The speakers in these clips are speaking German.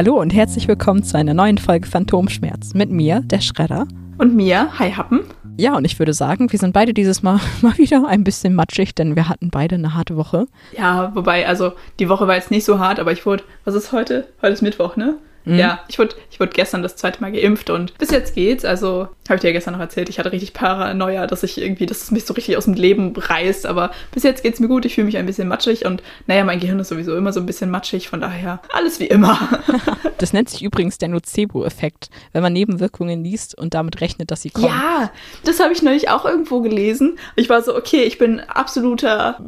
Hallo und herzlich willkommen zu einer neuen Folge Phantomschmerz mit mir, der Schredder. Und mir, Hi Happen. Ja, und ich würde sagen, wir sind beide dieses Mal mal wieder ein bisschen matschig, denn wir hatten beide eine harte Woche. Ja, wobei, also die Woche war jetzt nicht so hart, aber ich wurde, was ist heute? Heute ist Mittwoch, ne? Mhm. Ja, ich wurde, ich wurde gestern das zweite Mal geimpft und bis jetzt geht's. Also, habe ich dir ja gestern noch erzählt, ich hatte richtig Paranoia, dass ich irgendwie, dass es mich so richtig aus dem Leben reißt. Aber bis jetzt geht's mir gut. Ich fühle mich ein bisschen matschig und naja, mein Gehirn ist sowieso immer so ein bisschen matschig. Von daher alles wie immer. das nennt sich übrigens der Nocebo-Effekt, wenn man Nebenwirkungen liest und damit rechnet, dass sie kommen. Ja, das habe ich neulich auch irgendwo gelesen. Ich war so, okay, ich bin absoluter,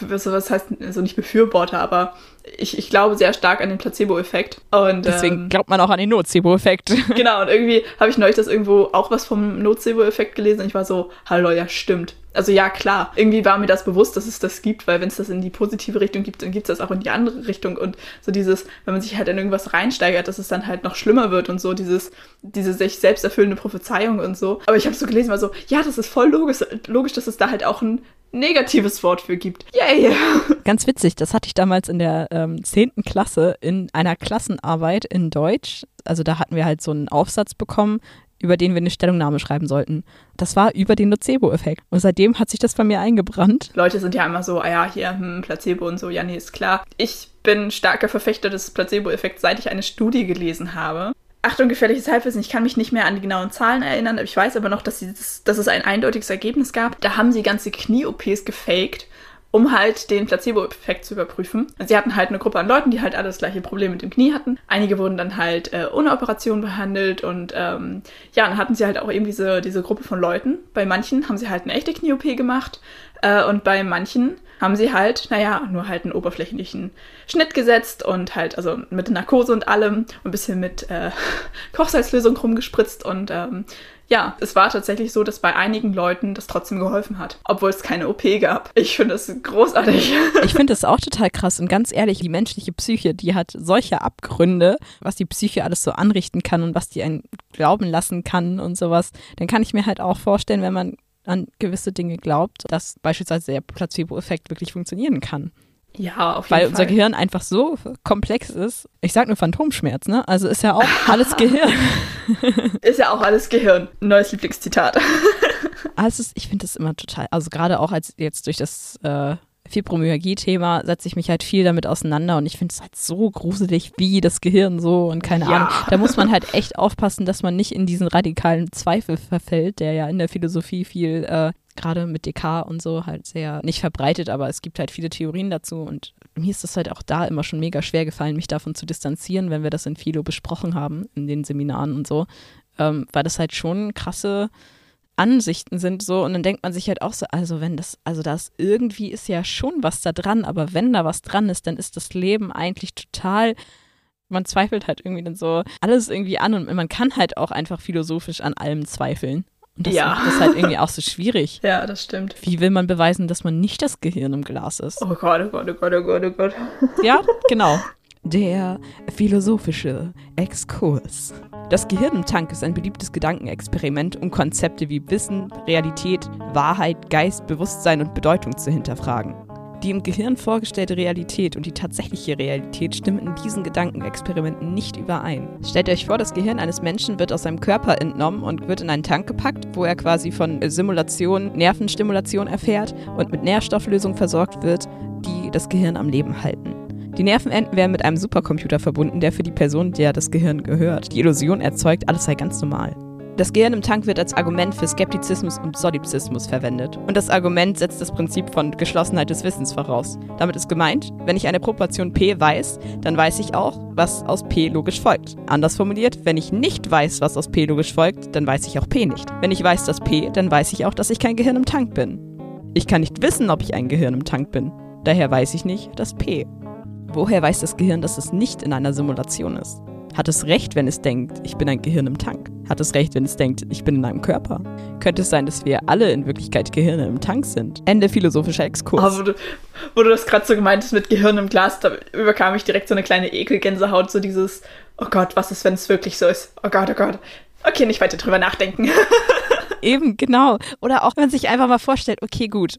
was, was heißt, also nicht Befürworter, aber ich, ich glaube sehr stark an den Placebo-Effekt. Und deswegen ähm, glaubt man auch an den Nocebo-Effekt. Genau, und irgendwie habe ich neulich das irgendwo auch was vom Nocebo-Effekt gelesen und ich war so, hallo, ja, stimmt. Also ja, klar, irgendwie war mir das bewusst, dass es das gibt, weil wenn es das in die positive Richtung gibt, dann gibt es das auch in die andere Richtung. Und so dieses, wenn man sich halt in irgendwas reinsteigert, dass es dann halt noch schlimmer wird und so, dieses, diese sich selbst erfüllende Prophezeiung und so. Aber ich habe so gelesen, war so, ja, das ist voll logisch, logisch, dass es da halt auch ein negatives Wort für gibt. Yay! Ganz witzig, das hatte ich damals in der ähm, 10. Klasse in einer Klassenarbeit in Deutsch. Also da hatten wir halt so einen Aufsatz bekommen, über den wir eine Stellungnahme schreiben sollten. Das war über den Nocebo-Effekt. Und seitdem hat sich das bei mir eingebrannt. Leute sind ja immer so, ah ja, hier, hm, Placebo und so, ja, nee, ist klar. Ich bin starker Verfechter des Placebo-Effekts, seit ich eine Studie gelesen habe. Achtung, gefährliches Halbwissen. Ich kann mich nicht mehr an die genauen Zahlen erinnern, ich weiß aber noch, dass, sie das, dass es ein eindeutiges Ergebnis gab. Da haben sie ganze Knie-OPs gefaked, um halt den Placebo-Effekt zu überprüfen. Sie hatten halt eine Gruppe an Leuten, die halt alle das gleiche Problem mit dem Knie hatten. Einige wurden dann halt äh, ohne Operation behandelt und ähm, ja, dann hatten sie halt auch eben diese, diese Gruppe von Leuten. Bei manchen haben sie halt eine echte Knie-OP gemacht äh, und bei manchen haben sie halt, naja, nur halt einen oberflächlichen Schnitt gesetzt und halt, also mit Narkose und allem, ein bisschen mit äh, Kochsalzlösung rumgespritzt und ähm, ja, es war tatsächlich so, dass bei einigen Leuten das trotzdem geholfen hat, obwohl es keine OP gab. Ich finde das großartig. Ich finde das auch total krass und ganz ehrlich, die menschliche Psyche, die hat solche Abgründe, was die Psyche alles so anrichten kann und was die einen glauben lassen kann und sowas. Dann kann ich mir halt auch vorstellen, wenn man an gewisse Dinge glaubt, dass beispielsweise der Placebo-Effekt wirklich funktionieren kann. Ja, auf jeden Weil Fall. unser Gehirn einfach so komplex ist. Ich sag nur Phantomschmerz, ne? Also ist ja auch alles Gehirn. ist ja auch alles Gehirn. Neues Lieblingszitat. also ich finde das immer total, also gerade auch als jetzt durch das äh, Fibromyalgie-Thema setze ich mich halt viel damit auseinander und ich finde es halt so gruselig, wie das Gehirn so und keine ja. Ahnung. Da muss man halt echt aufpassen, dass man nicht in diesen radikalen Zweifel verfällt, der ja in der Philosophie viel, äh, gerade mit Descartes und so, halt sehr nicht verbreitet, aber es gibt halt viele Theorien dazu und mir ist es halt auch da immer schon mega schwer gefallen, mich davon zu distanzieren, wenn wir das in Philo besprochen haben, in den Seminaren und so, ähm, weil das halt schon krasse Ansichten sind so und dann denkt man sich halt auch so, also wenn das, also das irgendwie ist ja schon was da dran, aber wenn da was dran ist, dann ist das Leben eigentlich total, man zweifelt halt irgendwie dann so alles irgendwie an und man kann halt auch einfach philosophisch an allem zweifeln. Und das ja. macht das halt irgendwie auch so schwierig. Ja, das stimmt. Wie will man beweisen, dass man nicht das Gehirn im Glas ist? Oh Gott, oh Gott, oh Gott, oh Gott, oh Gott. Ja, genau. Der philosophische Exkurs. Das Gehirn im Tank ist ein beliebtes Gedankenexperiment, um Konzepte wie Wissen, Realität, Wahrheit, Geist, Bewusstsein und Bedeutung zu hinterfragen. Die im Gehirn vorgestellte Realität und die tatsächliche Realität stimmen in diesen Gedankenexperimenten nicht überein. Stellt euch vor, das Gehirn eines Menschen wird aus seinem Körper entnommen und wird in einen Tank gepackt, wo er quasi von Simulation, Nervenstimulation erfährt und mit Nährstofflösung versorgt wird, die das Gehirn am Leben halten. Die Nervenenden werden mit einem Supercomputer verbunden, der für die Person, der das Gehirn gehört, die Illusion erzeugt, alles sei ganz normal. Das Gehirn im Tank wird als Argument für Skeptizismus und Solipsismus verwendet. Und das Argument setzt das Prinzip von Geschlossenheit des Wissens voraus. Damit ist gemeint, wenn ich eine Proportion P weiß, dann weiß ich auch, was aus P logisch folgt. Anders formuliert, wenn ich nicht weiß, was aus P logisch folgt, dann weiß ich auch P nicht. Wenn ich weiß, dass P, dann weiß ich auch, dass ich kein Gehirn im Tank bin. Ich kann nicht wissen, ob ich ein Gehirn im Tank bin. Daher weiß ich nicht, dass P. Woher weiß das Gehirn, dass es nicht in einer Simulation ist? Hat es recht, wenn es denkt, ich bin ein Gehirn im Tank? Hat es recht, wenn es denkt, ich bin in einem Körper? Könnte es sein, dass wir alle in Wirklichkeit Gehirne im Tank sind? Ende philosophischer Exkurs. Oh, wo, du, wo du das gerade so gemeint hast mit Gehirn im Glas, da überkam ich direkt so eine kleine Ekelgänsehaut, so dieses, oh Gott, was ist, wenn es wirklich so ist? Oh Gott, oh Gott. Okay, nicht weiter drüber nachdenken. Eben, genau. Oder auch, wenn man sich einfach mal vorstellt, okay, gut,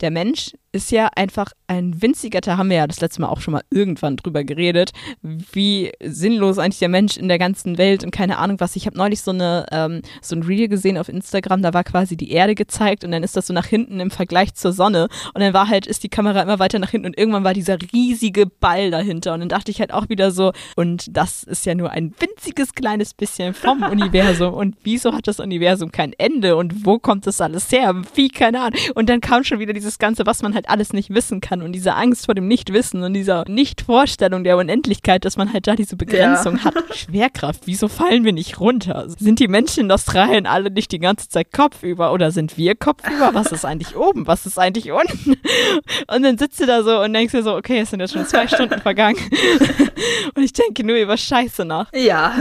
der Mensch ist ja einfach ein winziger, da haben wir ja das letzte Mal auch schon mal irgendwann drüber geredet, wie sinnlos eigentlich der Mensch in der ganzen Welt und keine Ahnung was. Ich habe neulich so eine ähm, so ein Reel gesehen auf Instagram, da war quasi die Erde gezeigt und dann ist das so nach hinten im Vergleich zur Sonne und dann war halt ist die Kamera immer weiter nach hinten und irgendwann war dieser riesige Ball dahinter und dann dachte ich halt auch wieder so und das ist ja nur ein winziges kleines bisschen vom Universum und wieso hat das Universum kein Ende und wo kommt das alles her? Wie keine Ahnung. Und dann kam schon wieder dieses ganze, was man halt alles nicht wissen kann und diese Angst vor dem Nichtwissen und dieser Nichtvorstellung der Unendlichkeit, dass man halt da diese Begrenzung ja. hat. Schwerkraft, wieso fallen wir nicht runter? Sind die Menschen in Australien alle nicht die ganze Zeit kopfüber oder sind wir kopfüber? Was ist eigentlich oben? Was ist eigentlich unten? Und dann sitzt du da so und denkst dir so, okay, es sind jetzt schon zwei Stunden vergangen. Und ich denke nur über Scheiße nach. Ja.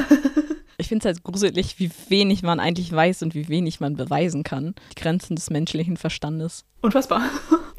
Ich finde es halt gruselig, wie wenig man eigentlich weiß und wie wenig man beweisen kann. Die Grenzen des menschlichen Verstandes. Unfassbar.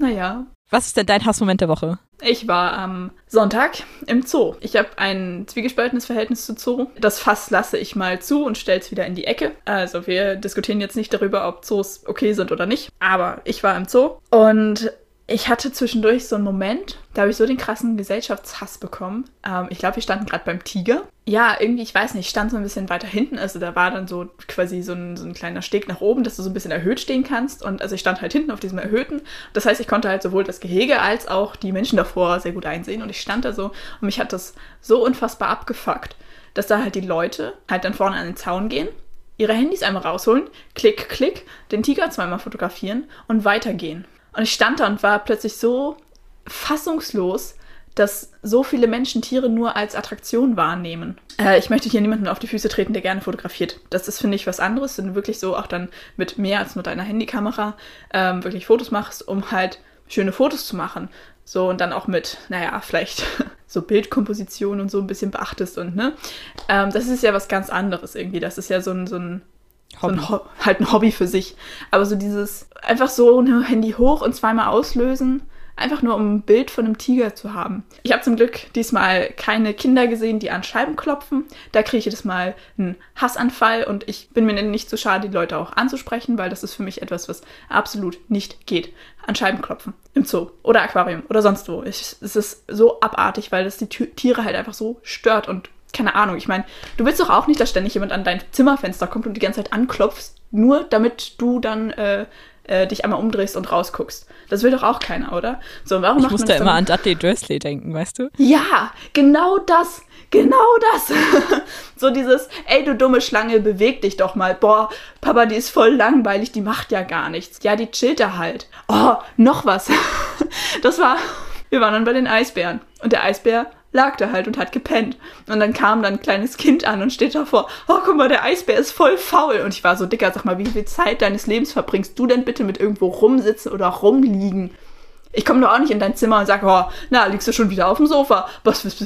Naja. Was ist denn dein Hassmoment der Woche? Ich war am Sonntag im Zoo. Ich habe ein zwiegespaltenes Verhältnis zu Zoo. Das Fass lasse ich mal zu und stelle es wieder in die Ecke. Also wir diskutieren jetzt nicht darüber, ob Zoos okay sind oder nicht. Aber ich war im Zoo und ich hatte zwischendurch so einen Moment, da habe ich so den krassen Gesellschaftshass bekommen. Ähm, ich glaube, wir standen gerade beim Tiger. Ja, irgendwie, ich weiß nicht, ich stand so ein bisschen weiter hinten. Also da war dann so quasi so ein, so ein kleiner Steg nach oben, dass du so ein bisschen erhöht stehen kannst. Und also ich stand halt hinten auf diesem Erhöhten. Das heißt, ich konnte halt sowohl das Gehege als auch die Menschen davor sehr gut einsehen. Und ich stand da so und mich hat das so unfassbar abgefuckt, dass da halt die Leute halt dann vorne an den Zaun gehen ihre Handys einmal rausholen, klick, klick, den Tiger zweimal fotografieren und weitergehen. Und ich stand da und war plötzlich so fassungslos, dass so viele Menschen Tiere nur als Attraktion wahrnehmen. Äh, ich möchte hier niemanden auf die Füße treten, der gerne fotografiert. Das ist, finde ich, was anderes, wenn du wirklich so auch dann mit mehr als nur deiner Handykamera ähm, wirklich Fotos machst, um halt schöne Fotos zu machen. So und dann auch mit, naja, vielleicht so Bildkomposition und so ein bisschen beachtest und ne. Ähm, das ist ja was ganz anderes irgendwie. Das ist ja so ein, so ein Hobby. So ein Ho halt ein Hobby für sich. Aber so dieses einfach so ein Handy hoch und zweimal auslösen, einfach nur um ein Bild von einem Tiger zu haben. Ich habe zum Glück diesmal keine Kinder gesehen, die an Scheiben klopfen. Da kriege ich jedes Mal einen Hassanfall und ich bin mir nicht zu so schade, die Leute auch anzusprechen, weil das ist für mich etwas, was absolut nicht geht. An Scheiben klopfen. Im Zoo oder Aquarium oder sonst wo. Ich, es ist so abartig, weil das die Tiere halt einfach so stört und keine Ahnung, ich meine, du willst doch auch nicht, dass ständig jemand an dein Zimmerfenster kommt und die ganze Zeit anklopfst, nur damit du dann äh, äh, dich einmal umdrehst und rausguckst. Das will doch auch keiner, oder? So, warum ich muss da immer an Dudley Dursley denken, weißt du? Ja, genau das. Genau das. so dieses, ey, du dumme Schlange, beweg dich doch mal. Boah, Papa, die ist voll langweilig, die macht ja gar nichts. Ja, die chillt da halt. Oh, noch was. das war, wir waren dann bei den Eisbären. Und der Eisbär lag da halt und hat gepennt. Und dann kam dann ein kleines Kind an und steht davor, oh, guck mal, der Eisbär ist voll faul. Und ich war so, Dicker, sag mal, wie viel Zeit deines Lebens verbringst du denn bitte mit irgendwo rumsitzen oder rumliegen? Ich komme doch auch nicht in dein Zimmer und sage, oh, na, liegst du schon wieder auf dem Sofa? Was, was,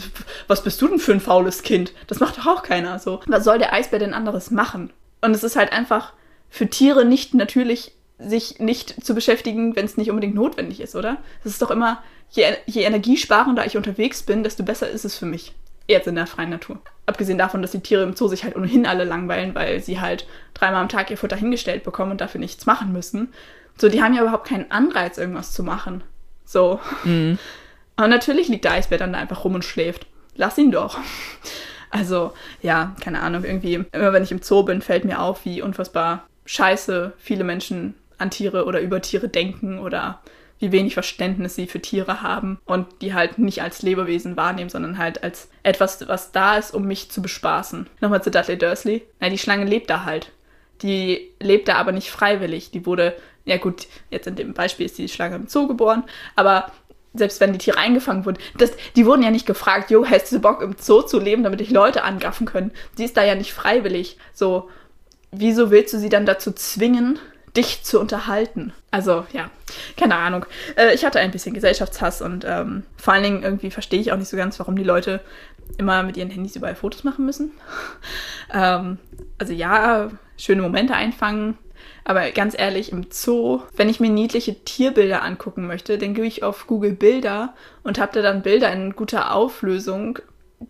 was bist du denn für ein faules Kind? Das macht doch auch keiner so. Was soll der Eisbär denn anderes machen? Und es ist halt einfach für Tiere nicht natürlich, sich nicht zu beschäftigen, wenn es nicht unbedingt notwendig ist, oder? Es ist doch immer, je, je energiesparender ich unterwegs bin, desto besser ist es für mich. Jetzt in der freien Natur. Abgesehen davon, dass die Tiere im Zoo sich halt ohnehin alle langweilen, weil sie halt dreimal am Tag ihr Futter hingestellt bekommen und dafür nichts machen müssen. So, die haben ja überhaupt keinen Anreiz, irgendwas zu machen. So. Mhm. Und natürlich liegt der Eisbär dann da einfach rum und schläft. Lass ihn doch. Also, ja, keine Ahnung, irgendwie, immer wenn ich im Zoo bin, fällt mir auf, wie unfassbar scheiße viele Menschen an Tiere oder über Tiere denken oder wie wenig Verständnis sie für Tiere haben und die halt nicht als Lebewesen wahrnehmen, sondern halt als etwas, was da ist, um mich zu bespaßen. Nochmal zu Dudley Dursley. Na, die Schlange lebt da halt. Die lebt da aber nicht freiwillig. Die wurde, ja gut, jetzt in dem Beispiel ist die Schlange im Zoo geboren, aber selbst wenn die Tiere eingefangen wurden, das, die wurden ja nicht gefragt, jo, hast du Bock im Zoo zu leben, damit dich Leute angaffen können. Sie ist da ja nicht freiwillig. So, wieso willst du sie dann dazu zwingen, dich zu unterhalten. Also ja, keine Ahnung. Äh, ich hatte ein bisschen Gesellschaftshass und ähm, vor allen Dingen irgendwie verstehe ich auch nicht so ganz, warum die Leute immer mit ihren Handys überall Fotos machen müssen. ähm, also ja, schöne Momente einfangen. Aber ganz ehrlich, im Zoo, wenn ich mir niedliche Tierbilder angucken möchte, dann gehe ich auf Google Bilder und habe da dann Bilder in guter Auflösung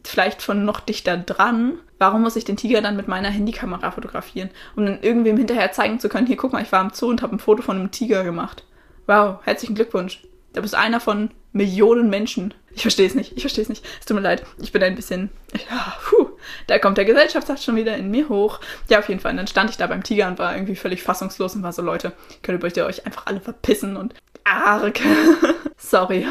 vielleicht von noch dichter dran. Warum muss ich den Tiger dann mit meiner Handykamera fotografieren? Um dann irgendwem hinterher zeigen zu können, hier guck mal, ich war im Zoo und habe ein Foto von einem Tiger gemacht. Wow, herzlichen Glückwunsch. Du bist einer von Millionen Menschen. Ich verstehe es nicht, ich verstehe es nicht. Es tut mir leid, ich bin ein bisschen. Ja, puh, da kommt der Gesellschaftsakt schon wieder in mir hoch. Ja, auf jeden Fall. Und dann stand ich da beim Tiger und war irgendwie völlig fassungslos und war so, Leute, könnt ihr euch einfach alle verpissen und arg. Sorry.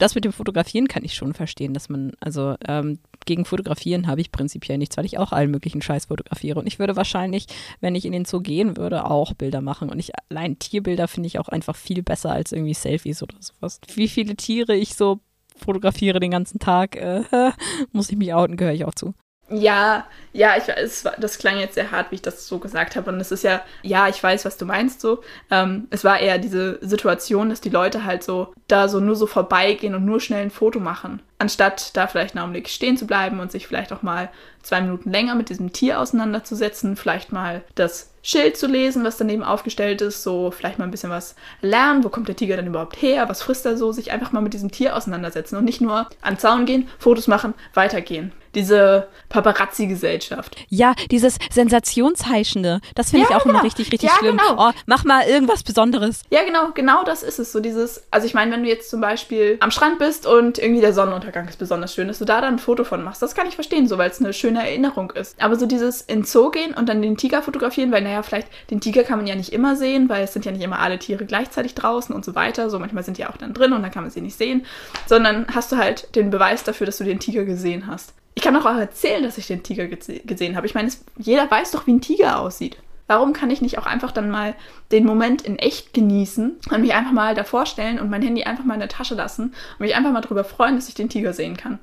Das mit dem Fotografieren kann ich schon verstehen, dass man, also ähm, gegen Fotografieren habe ich prinzipiell nichts, weil ich auch allen möglichen Scheiß fotografiere. Und ich würde wahrscheinlich, wenn ich in den Zoo gehen würde, auch Bilder machen. Und ich allein Tierbilder finde ich auch einfach viel besser als irgendwie Selfies oder sowas. Wie viele Tiere ich so fotografiere den ganzen Tag, äh, muss ich mich outen, gehöre ich auch zu. Ja, ja, ich weiß, das klang jetzt sehr hart, wie ich das so gesagt habe. Und es ist ja, ja, ich weiß, was du meinst so. Ähm, es war eher diese Situation, dass die Leute halt so da so nur so vorbeigehen und nur schnell ein Foto machen. Anstatt da vielleicht einen Augenblick stehen zu bleiben und sich vielleicht auch mal zwei Minuten länger mit diesem Tier auseinanderzusetzen, vielleicht mal das Schild zu lesen, was daneben aufgestellt ist, so vielleicht mal ein bisschen was lernen, wo kommt der Tiger denn überhaupt her, was frisst er so, sich einfach mal mit diesem Tier auseinandersetzen und nicht nur an Zaun gehen, Fotos machen, weitergehen diese Paparazzi-Gesellschaft. Ja, dieses Sensationsheischende, das finde ja, ich auch genau. immer richtig, richtig ja, schlimm. Genau. Oh, mach mal irgendwas Besonderes. Ja, genau, genau das ist es. So dieses, also ich meine, wenn du jetzt zum Beispiel am Strand bist und irgendwie der Sonnenuntergang ist besonders schön, dass du da dann ein Foto von machst, das kann ich verstehen, so weil es eine schöne Erinnerung ist. Aber so dieses in Zoo gehen und dann den Tiger fotografieren, weil naja, vielleicht den Tiger kann man ja nicht immer sehen, weil es sind ja nicht immer alle Tiere gleichzeitig draußen und so weiter. So manchmal sind die auch dann drin und dann kann man sie nicht sehen, sondern hast du halt den Beweis dafür, dass du den Tiger gesehen hast. Ich kann auch erzählen, dass ich den Tiger gesehen habe. Ich meine, es, jeder weiß doch, wie ein Tiger aussieht. Warum kann ich nicht auch einfach dann mal den Moment in echt genießen und mich einfach mal davor stellen und mein Handy einfach mal in der Tasche lassen und mich einfach mal darüber freuen, dass ich den Tiger sehen kann?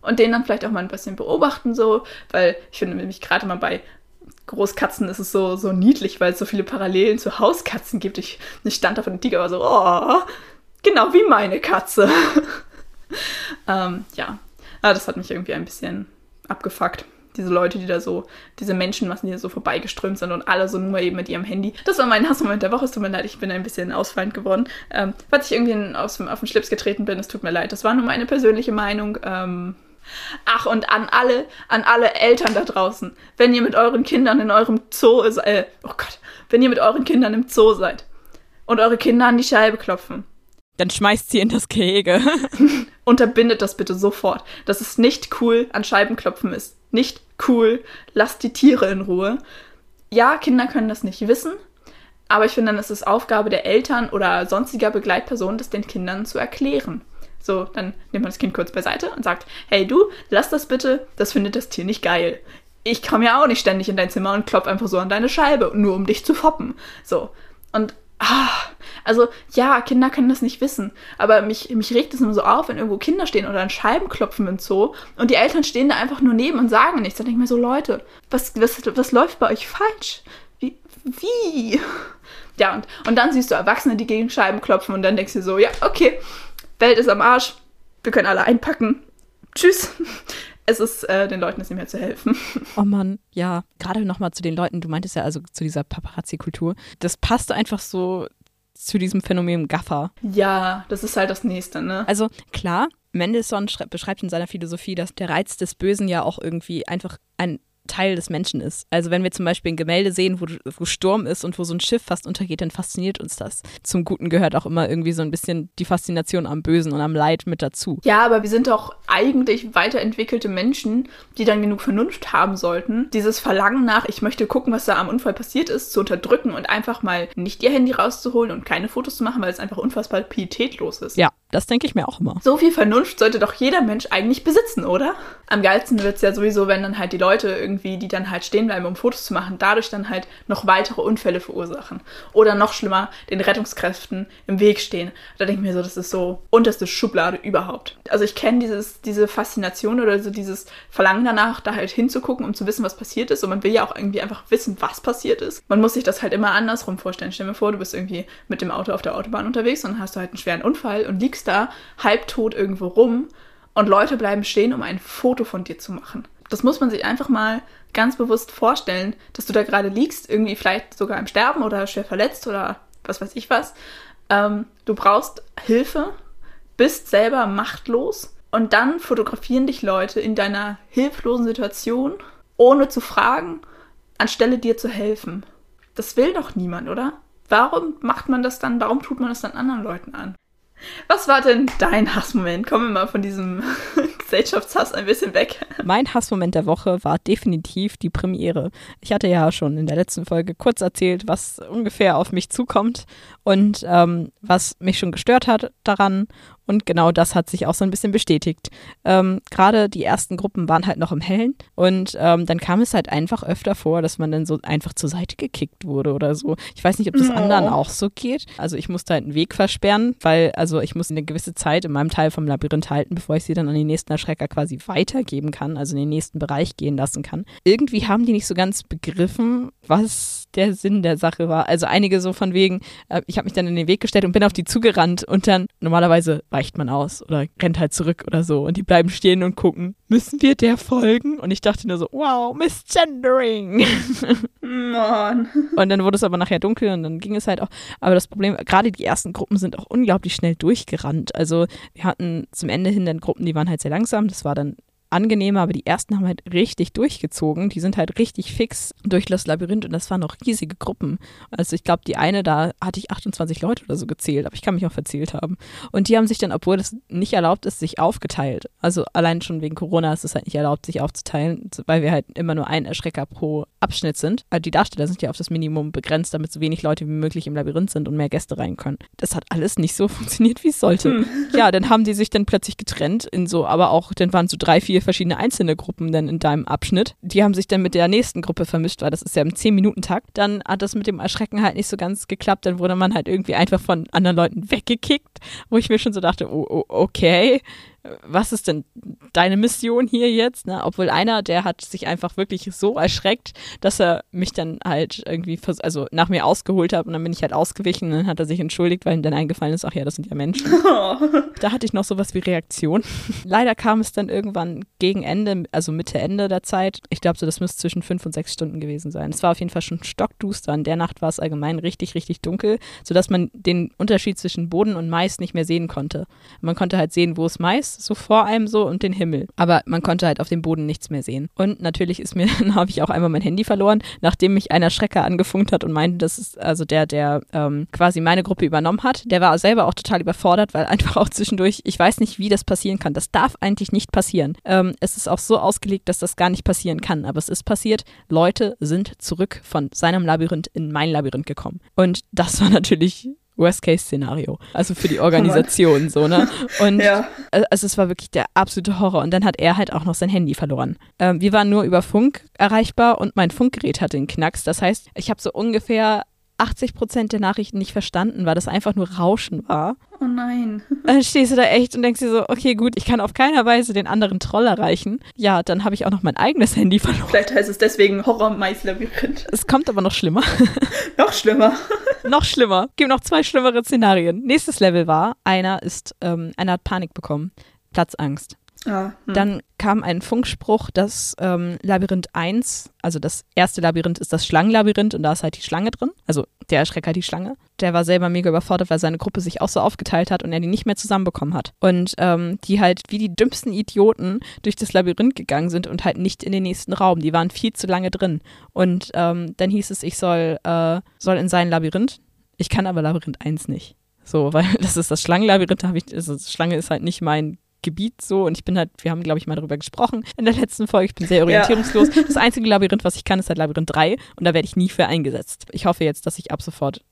Und den dann vielleicht auch mal ein bisschen beobachten, so, weil ich finde nämlich gerade mal bei Großkatzen ist es so, so niedlich, weil es so viele Parallelen zu Hauskatzen gibt. Ich, ich stand da vor dem Tiger war so, oh, genau wie meine Katze. ähm, ja, Ah, das hat mich irgendwie ein bisschen abgefuckt. Diese Leute, die da so, diese Menschenmassen, die da so vorbeigeströmt sind und alle so nur eben mit ihrem Handy. Das war mein Hassmoment der Woche. Es tut mir leid, ich bin ein bisschen ausfallend geworden. Ähm, falls ich irgendwie auf den Schlips getreten bin, es tut mir leid. Das war nur meine persönliche Meinung. Ähm, Ach, und an alle, an alle Eltern da draußen, wenn ihr mit euren Kindern in eurem Zoo, äh, oh Gott, wenn ihr mit euren Kindern im Zoo seid und eure Kinder an die Scheibe klopfen, dann schmeißt sie in das Gehege. Unterbindet das bitte sofort. Das ist nicht cool, an Scheibenklopfen ist nicht cool. Lasst die Tiere in Ruhe. Ja, Kinder können das nicht wissen, aber ich finde, dann ist es Aufgabe der Eltern oder sonstiger Begleitpersonen, das den Kindern zu erklären. So, dann nimmt man das Kind kurz beiseite und sagt, hey du, lass das bitte, das findet das Tier nicht geil. Ich komme ja auch nicht ständig in dein Zimmer und klopf einfach so an deine Scheibe, nur um dich zu foppen. So. Und ah, also ja, Kinder können das nicht wissen, aber mich, mich regt es immer so auf, wenn irgendwo Kinder stehen oder an Scheiben klopfen im Zoo und die Eltern stehen da einfach nur neben und sagen nichts. Dann denke ich mir so, Leute, was, was, was läuft bei euch falsch? Wie? wie? Ja, und, und dann siehst du Erwachsene, die gegen Scheiben klopfen und dann denkst du so, ja, okay, Welt ist am Arsch, wir können alle einpacken. Tschüss es ist äh, den Leuten ist nicht mehr zu helfen. Oh Mann, ja. Gerade nochmal zu den Leuten, du meintest ja also zu dieser Paparazzi-Kultur. Das passt einfach so zu diesem Phänomen Gaffer. Ja, das ist halt das Nächste, ne? Also klar, Mendelssohn beschreibt in seiner Philosophie, dass der Reiz des Bösen ja auch irgendwie einfach ein Teil des Menschen ist. Also wenn wir zum Beispiel ein Gemälde sehen, wo, wo, Sturm ist und wo so ein Schiff fast untergeht, dann fasziniert uns das. Zum Guten gehört auch immer irgendwie so ein bisschen die Faszination am Bösen und am Leid mit dazu. Ja, aber wir sind doch eigentlich weiterentwickelte Menschen, die dann genug Vernunft haben sollten, dieses Verlangen nach, ich möchte gucken, was da am Unfall passiert ist, zu unterdrücken und einfach mal nicht ihr Handy rauszuholen und keine Fotos zu machen, weil es einfach unfassbar pietätlos ist. Ja, das denke ich mir auch immer. So viel Vernunft sollte doch jeder Mensch eigentlich besitzen, oder? Am geilsten wird es ja sowieso, wenn dann halt die Leute irgendwie, die dann halt stehen bleiben, um Fotos zu machen, dadurch dann halt noch weitere Unfälle verursachen. Oder noch schlimmer, den Rettungskräften im Weg stehen. Da denke ich mir so, das ist so unterste Schublade überhaupt. Also ich kenne diese Faszination oder so dieses Verlangen danach, da halt hinzugucken, um zu wissen, was passiert ist. Und man will ja auch irgendwie einfach wissen, was passiert ist. Man muss sich das halt immer andersrum vorstellen. Stell mir vor, du bist irgendwie mit dem Auto auf der Autobahn unterwegs und hast du halt einen schweren Unfall und liegst liegst da halbtot irgendwo rum und Leute bleiben stehen, um ein Foto von dir zu machen. Das muss man sich einfach mal ganz bewusst vorstellen, dass du da gerade liegst, irgendwie vielleicht sogar im Sterben oder schwer verletzt oder was weiß ich was. Ähm, du brauchst Hilfe, bist selber machtlos und dann fotografieren dich Leute in deiner hilflosen Situation, ohne zu fragen, anstelle dir zu helfen. Das will doch niemand, oder? warum macht man das dann, warum tut man das dann anderen Leuten an? Was war denn dein Hassmoment? Kommen wir mal von diesem Gesellschaftshass ein bisschen weg. Mein Hassmoment der Woche war definitiv die Premiere. Ich hatte ja schon in der letzten Folge kurz erzählt, was ungefähr auf mich zukommt und ähm, was mich schon gestört hat daran. Und genau das hat sich auch so ein bisschen bestätigt. Ähm, Gerade die ersten Gruppen waren halt noch im Hellen und ähm, dann kam es halt einfach öfter vor, dass man dann so einfach zur Seite gekickt wurde oder so. Ich weiß nicht, ob das oh. anderen auch so geht. Also ich musste halt einen Weg versperren, weil also ich muss eine gewisse Zeit in meinem Teil vom Labyrinth halten, bevor ich sie dann an die nächsten Erschrecker quasi weitergeben kann, also in den nächsten Bereich gehen lassen kann. Irgendwie haben die nicht so ganz begriffen, was der Sinn der Sache war. Also einige so von wegen, äh, ich habe mich dann in den Weg gestellt und bin auf die zugerannt und dann normalerweise weicht man aus oder rennt halt zurück oder so und die bleiben stehen und gucken, müssen wir der folgen? Und ich dachte nur so, wow, Misgendering. Mann. Und dann wurde es aber nachher dunkel und dann ging es halt auch. Aber das Problem, gerade die ersten Gruppen sind auch unglaublich schnell durchgerannt. Also wir hatten zum Ende hin dann Gruppen, die waren halt sehr langsam. Das war dann angenehmer, aber die ersten haben halt richtig durchgezogen. Die sind halt richtig fix durch das Labyrinth und das waren noch riesige Gruppen. Also ich glaube, die eine, da hatte ich 28 Leute oder so gezählt, aber ich kann mich auch verzählt haben. Und die haben sich dann, obwohl das nicht erlaubt ist, sich aufgeteilt. Also allein schon wegen Corona ist es halt nicht erlaubt, sich aufzuteilen, weil wir halt immer nur ein Erschrecker pro Abschnitt sind. Also die Darsteller sind ja auf das Minimum begrenzt, damit so wenig Leute wie möglich im Labyrinth sind und mehr Gäste rein können. Das hat alles nicht so funktioniert, wie es sollte. Hm. Ja, dann haben die sich dann plötzlich getrennt in so, aber auch, dann waren so drei, vier verschiedene einzelne Gruppen dann in deinem Abschnitt. Die haben sich dann mit der nächsten Gruppe vermischt, weil das ist ja im 10-Minuten-Takt. Dann hat das mit dem Erschrecken halt nicht so ganz geklappt. Dann wurde man halt irgendwie einfach von anderen Leuten weggekickt, wo ich mir schon so dachte, oh, oh okay was ist denn deine Mission hier jetzt? Ne? Obwohl einer, der hat sich einfach wirklich so erschreckt, dass er mich dann halt irgendwie, also nach mir ausgeholt hat und dann bin ich halt ausgewichen und dann hat er sich entschuldigt, weil ihm dann eingefallen ist, ach ja, das sind ja Menschen. Oh. Da hatte ich noch sowas wie Reaktion. Leider kam es dann irgendwann gegen Ende, also Mitte, Ende der Zeit. Ich glaube so, das müsste zwischen fünf und sechs Stunden gewesen sein. Es war auf jeden Fall schon stockduster. In der Nacht war es allgemein richtig, richtig dunkel, sodass man den Unterschied zwischen Boden und Mais nicht mehr sehen konnte. Man konnte halt sehen, wo es Mais so vor einem so und den Himmel. Aber man konnte halt auf dem Boden nichts mehr sehen. Und natürlich ist mir, dann habe ich auch einmal mein Handy verloren, nachdem mich einer Schrecker angefunkt hat und meinte, das ist also der, der ähm, quasi meine Gruppe übernommen hat. Der war selber auch total überfordert, weil einfach auch zwischendurch, ich weiß nicht, wie das passieren kann. Das darf eigentlich nicht passieren. Ähm, es ist auch so ausgelegt, dass das gar nicht passieren kann. Aber es ist passiert. Leute sind zurück von seinem Labyrinth in mein Labyrinth gekommen. Und das war natürlich Worst-Case-Szenario. Also für die Organisation, so, ne? Und ja. also es war wirklich der absolute Horror. Und dann hat er halt auch noch sein Handy verloren. Ähm, wir waren nur über Funk erreichbar und mein Funkgerät hatte einen Knacks. Das heißt, ich habe so ungefähr 80 Prozent der Nachrichten nicht verstanden, weil das einfach nur Rauschen war. Oh nein. Dann stehst du da echt und denkst dir so, okay, gut, ich kann auf keiner Weise den anderen Troll erreichen. Ja, dann habe ich auch noch mein eigenes Handy verloren. Vielleicht heißt es deswegen Horror-Mais-Labyrinth. Es kommt aber noch schlimmer. noch schlimmer. noch schlimmer. Gibt noch zwei schlimmere Szenarien. Nächstes Level war, einer ist, ähm, einer hat Panik bekommen. Platzangst. Ah, hm. Dann kam ein Funkspruch, dass ähm, Labyrinth 1, also das erste Labyrinth ist das Schlangenlabyrinth und da ist halt die Schlange drin. Also der Erschrecker die Schlange. Der war selber mega überfordert, weil seine Gruppe sich auch so aufgeteilt hat und er die nicht mehr zusammenbekommen hat. Und ähm, die halt wie die dümmsten Idioten durch das Labyrinth gegangen sind und halt nicht in den nächsten Raum. Die waren viel zu lange drin. Und ähm, dann hieß es, ich soll, äh, soll in sein Labyrinth. Ich kann aber Labyrinth 1 nicht. So, weil das ist das Schlangenlabyrinth, habe ich, also Schlange ist halt nicht mein Gebiet so und ich bin halt, wir haben glaube ich mal darüber gesprochen in der letzten Folge, ich bin sehr orientierungslos. Ja. Das einzige Labyrinth, was ich kann, ist halt Labyrinth 3 und da werde ich nie für eingesetzt. Ich hoffe jetzt, dass ich ab sofort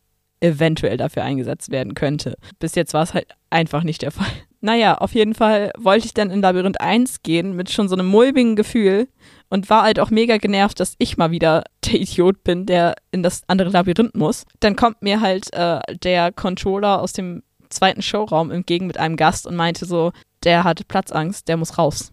eventuell dafür eingesetzt werden könnte. Bis jetzt war es halt einfach nicht der Fall. Naja, auf jeden Fall wollte ich dann in Labyrinth 1 gehen mit schon so einem mulmigen Gefühl und war halt auch mega genervt, dass ich mal wieder der Idiot bin, der in das andere Labyrinth muss. Dann kommt mir halt äh, der Controller aus dem zweiten Showraum entgegen mit einem Gast und meinte so, der hat Platzangst, der muss raus.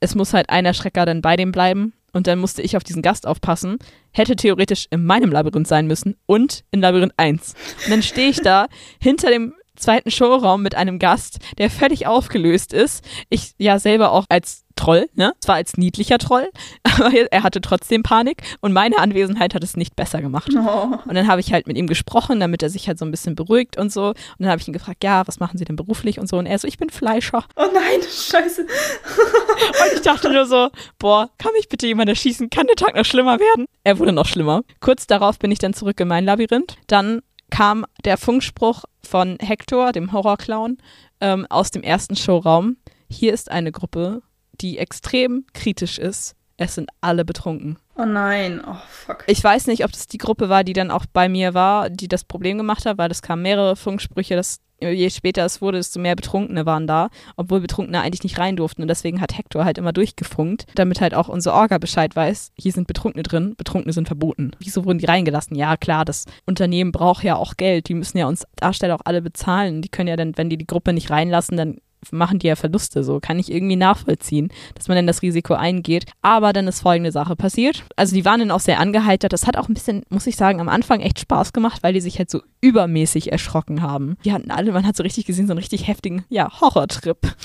Es muss halt ein Erschrecker dann bei dem bleiben und dann musste ich auf diesen Gast aufpassen. Hätte theoretisch in meinem Labyrinth sein müssen und in Labyrinth 1. Und dann stehe ich da hinter dem zweiten Showraum mit einem Gast, der völlig aufgelöst ist. Ich ja selber auch als Troll, ne? Zwar als niedlicher Troll, aber er hatte trotzdem Panik und meine Anwesenheit hat es nicht besser gemacht. Oh. Und dann habe ich halt mit ihm gesprochen, damit er sich halt so ein bisschen beruhigt und so. Und dann habe ich ihn gefragt, ja, was machen Sie denn beruflich und so. Und er so, ich bin Fleischer. Oh nein, scheiße. und ich dachte nur so, boah, kann mich bitte jemand erschießen? Kann der Tag noch schlimmer werden? Er wurde noch schlimmer. Kurz darauf bin ich dann zurück in mein Labyrinth. Dann kam der Funkspruch von Hector, dem Horrorclown, ähm, aus dem ersten Showraum. Hier ist eine Gruppe, die extrem kritisch ist. Es sind alle betrunken. Oh nein, oh fuck. Ich weiß nicht, ob das die Gruppe war, die dann auch bei mir war, die das Problem gemacht hat, weil es kamen mehrere Funksprüche, dass je später es wurde, desto mehr Betrunkene waren da, obwohl Betrunkene eigentlich nicht rein durften. Und deswegen hat Hector halt immer durchgefunkt, damit halt auch unser Orga Bescheid weiß, hier sind Betrunkene drin, Betrunkene sind verboten. Wieso wurden die reingelassen? Ja, klar, das Unternehmen braucht ja auch Geld. Die müssen ja uns Darsteller auch alle bezahlen. Die können ja dann, wenn die die Gruppe nicht reinlassen, dann machen die ja Verluste, so kann ich irgendwie nachvollziehen, dass man dann das Risiko eingeht. Aber dann ist folgende Sache passiert. Also die waren dann auch sehr angeheitert. Das hat auch ein bisschen, muss ich sagen, am Anfang echt Spaß gemacht, weil die sich halt so übermäßig erschrocken haben. Die hatten alle, man hat so richtig gesehen, so einen richtig heftigen, ja, Horrortrip.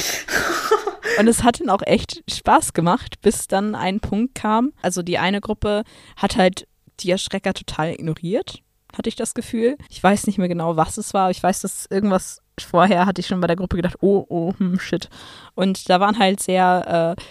Und es hat dann auch echt Spaß gemacht, bis dann ein Punkt kam. Also die eine Gruppe hat halt die Erschrecker total ignoriert hatte ich das Gefühl. Ich weiß nicht mehr genau, was es war. Ich weiß, dass irgendwas vorher hatte ich schon bei der Gruppe gedacht, oh, oh, hm, shit. Und da waren halt sehr äh,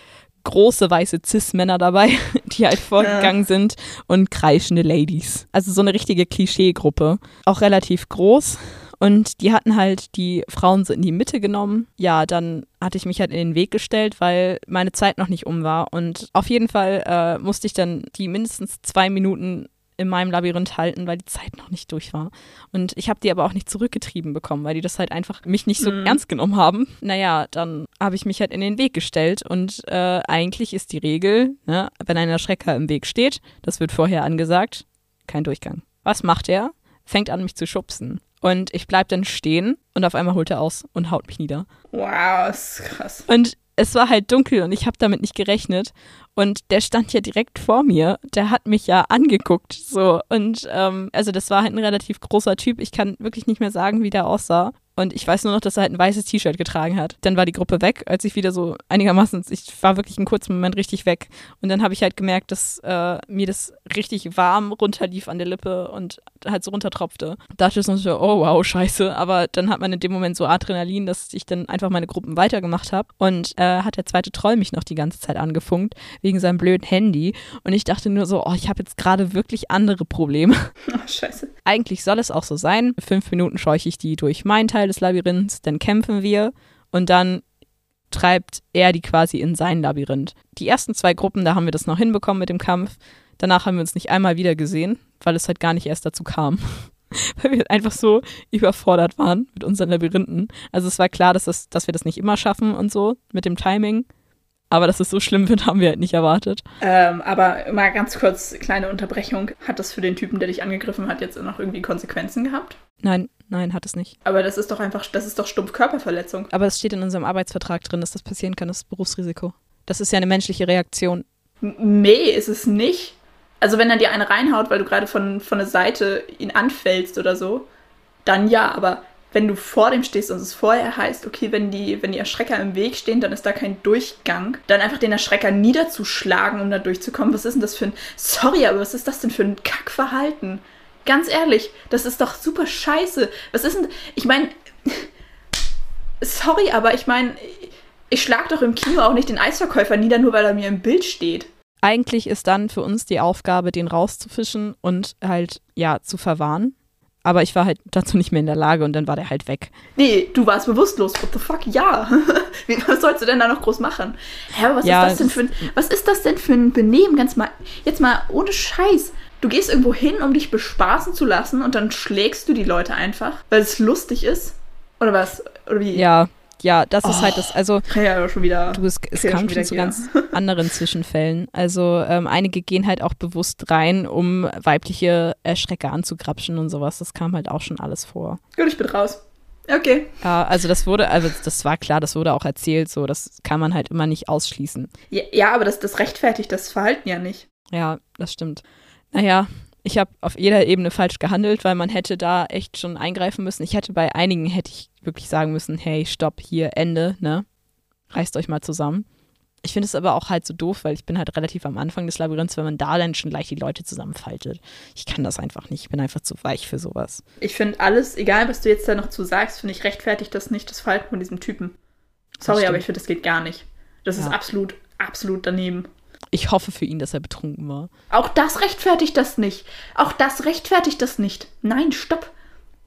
große weiße Cis-Männer dabei, die halt vorgegangen ja. sind und kreischende Ladies. Also so eine richtige Klischeegruppe. Auch relativ groß. Und die hatten halt die Frauen so in die Mitte genommen. Ja, dann hatte ich mich halt in den Weg gestellt, weil meine Zeit noch nicht um war. Und auf jeden Fall äh, musste ich dann die mindestens zwei Minuten in meinem Labyrinth halten, weil die Zeit noch nicht durch war. Und ich habe die aber auch nicht zurückgetrieben bekommen, weil die das halt einfach mich nicht so mhm. ernst genommen haben. Naja, dann habe ich mich halt in den Weg gestellt und äh, eigentlich ist die Regel, ne, wenn ein Erschrecker im Weg steht, das wird vorher angesagt, kein Durchgang. Was macht er? Fängt an, mich zu schubsen. Und ich bleib dann stehen und auf einmal holt er aus und haut mich nieder. Wow, ist krass. Und es war halt dunkel und ich habe damit nicht gerechnet. Und der stand ja direkt vor mir. Der hat mich ja angeguckt. So. Und ähm, also das war halt ein relativ großer Typ. Ich kann wirklich nicht mehr sagen, wie der aussah. Und ich weiß nur noch, dass er halt ein weißes T-Shirt getragen hat. Dann war die Gruppe weg, als ich wieder so einigermaßen, ich war wirklich einen kurzen Moment richtig weg. Und dann habe ich halt gemerkt, dass äh, mir das richtig warm runterlief an der Lippe und halt so runtertropfte. Da dachte ich so, oh wow, scheiße. Aber dann hat man in dem Moment so Adrenalin, dass ich dann einfach meine Gruppen weitergemacht habe. Und äh, hat der zweite Troll mich noch die ganze Zeit angefunkt, wegen seinem blöden Handy. Und ich dachte nur so, oh, ich habe jetzt gerade wirklich andere Probleme. Oh, scheiße. Eigentlich soll es auch so sein. Fünf Minuten scheuche ich die durch meinen Teil Teil des Labyrinths, dann kämpfen wir und dann treibt er die quasi in sein Labyrinth. Die ersten zwei Gruppen, da haben wir das noch hinbekommen mit dem Kampf. Danach haben wir uns nicht einmal wieder gesehen, weil es halt gar nicht erst dazu kam. weil wir einfach so überfordert waren mit unseren Labyrinthen. Also es war klar, dass, das, dass wir das nicht immer schaffen und so mit dem Timing. Aber dass es so schlimm wird, haben wir halt nicht erwartet. Ähm, aber mal ganz kurz, kleine Unterbrechung. Hat das für den Typen, der dich angegriffen hat, jetzt noch irgendwie Konsequenzen gehabt? Nein, nein, hat es nicht. Aber das ist doch einfach, das ist doch stumpf Körperverletzung. Aber es steht in unserem Arbeitsvertrag drin, dass das passieren kann, das ist Berufsrisiko. Das ist ja eine menschliche Reaktion. Nee, ist es nicht. Also wenn er dir eine reinhaut, weil du gerade von, von der Seite ihn anfällst oder so, dann ja, aber wenn du vor dem stehst und es vorher heißt, okay, wenn die, wenn die Erschrecker im Weg stehen, dann ist da kein Durchgang, dann einfach den Erschrecker niederzuschlagen, um da durchzukommen, was ist denn das für ein, sorry, aber was ist das denn für ein Kackverhalten? Ganz ehrlich, das ist doch super scheiße. Was ist denn, ich meine, sorry, aber ich meine, ich schlag doch im Kino auch nicht den Eisverkäufer nieder, nur weil er mir im Bild steht. Eigentlich ist dann für uns die Aufgabe, den rauszufischen und halt, ja, zu verwahren. Aber ich war halt dazu nicht mehr in der Lage und dann war der halt weg. Nee, du warst bewusstlos. What the fuck? Ja. was sollst du denn da noch groß machen? Hä, aber was ja, ist das denn für ein, was ist das denn für ein Benehmen? Ganz mal, jetzt mal ohne Scheiß. Du gehst irgendwo hin, um dich bespaßen zu lassen und dann schlägst du die Leute einfach, weil es lustig ist? Oder was? Oder wie? Ja, ja, das oh, ist halt das, oh, also ja, schon wieder, du, es, es kam schon, schon zu ganz anderen Zwischenfällen. Also ähm, einige gehen halt auch bewusst rein, um weibliche Erschrecker anzugrapschen und sowas. Das kam halt auch schon alles vor. Gut, ich bin raus. Okay. Ja, also das wurde, also das war klar, das wurde auch erzählt, so, das kann man halt immer nicht ausschließen. Ja, ja aber das, das rechtfertigt das Verhalten ja nicht. Ja, das stimmt. Naja, ich habe auf jeder Ebene falsch gehandelt, weil man hätte da echt schon eingreifen müssen. Ich hätte bei einigen hätte ich wirklich sagen müssen, hey, stopp, hier, Ende, ne? Reißt euch mal zusammen. Ich finde es aber auch halt so doof, weil ich bin halt relativ am Anfang des Labyrinths, wenn man da dann schon gleich die Leute zusammenfaltet. Ich kann das einfach nicht. Ich bin einfach zu weich für sowas. Ich finde alles, egal was du jetzt da noch zu sagst, finde ich rechtfertigt das nicht, das Falten von diesem Typen. Sorry, aber ich finde, das geht gar nicht. Das ja. ist absolut, absolut daneben. Ich hoffe für ihn, dass er betrunken war. Auch das rechtfertigt das nicht. Auch das rechtfertigt das nicht. Nein, stopp.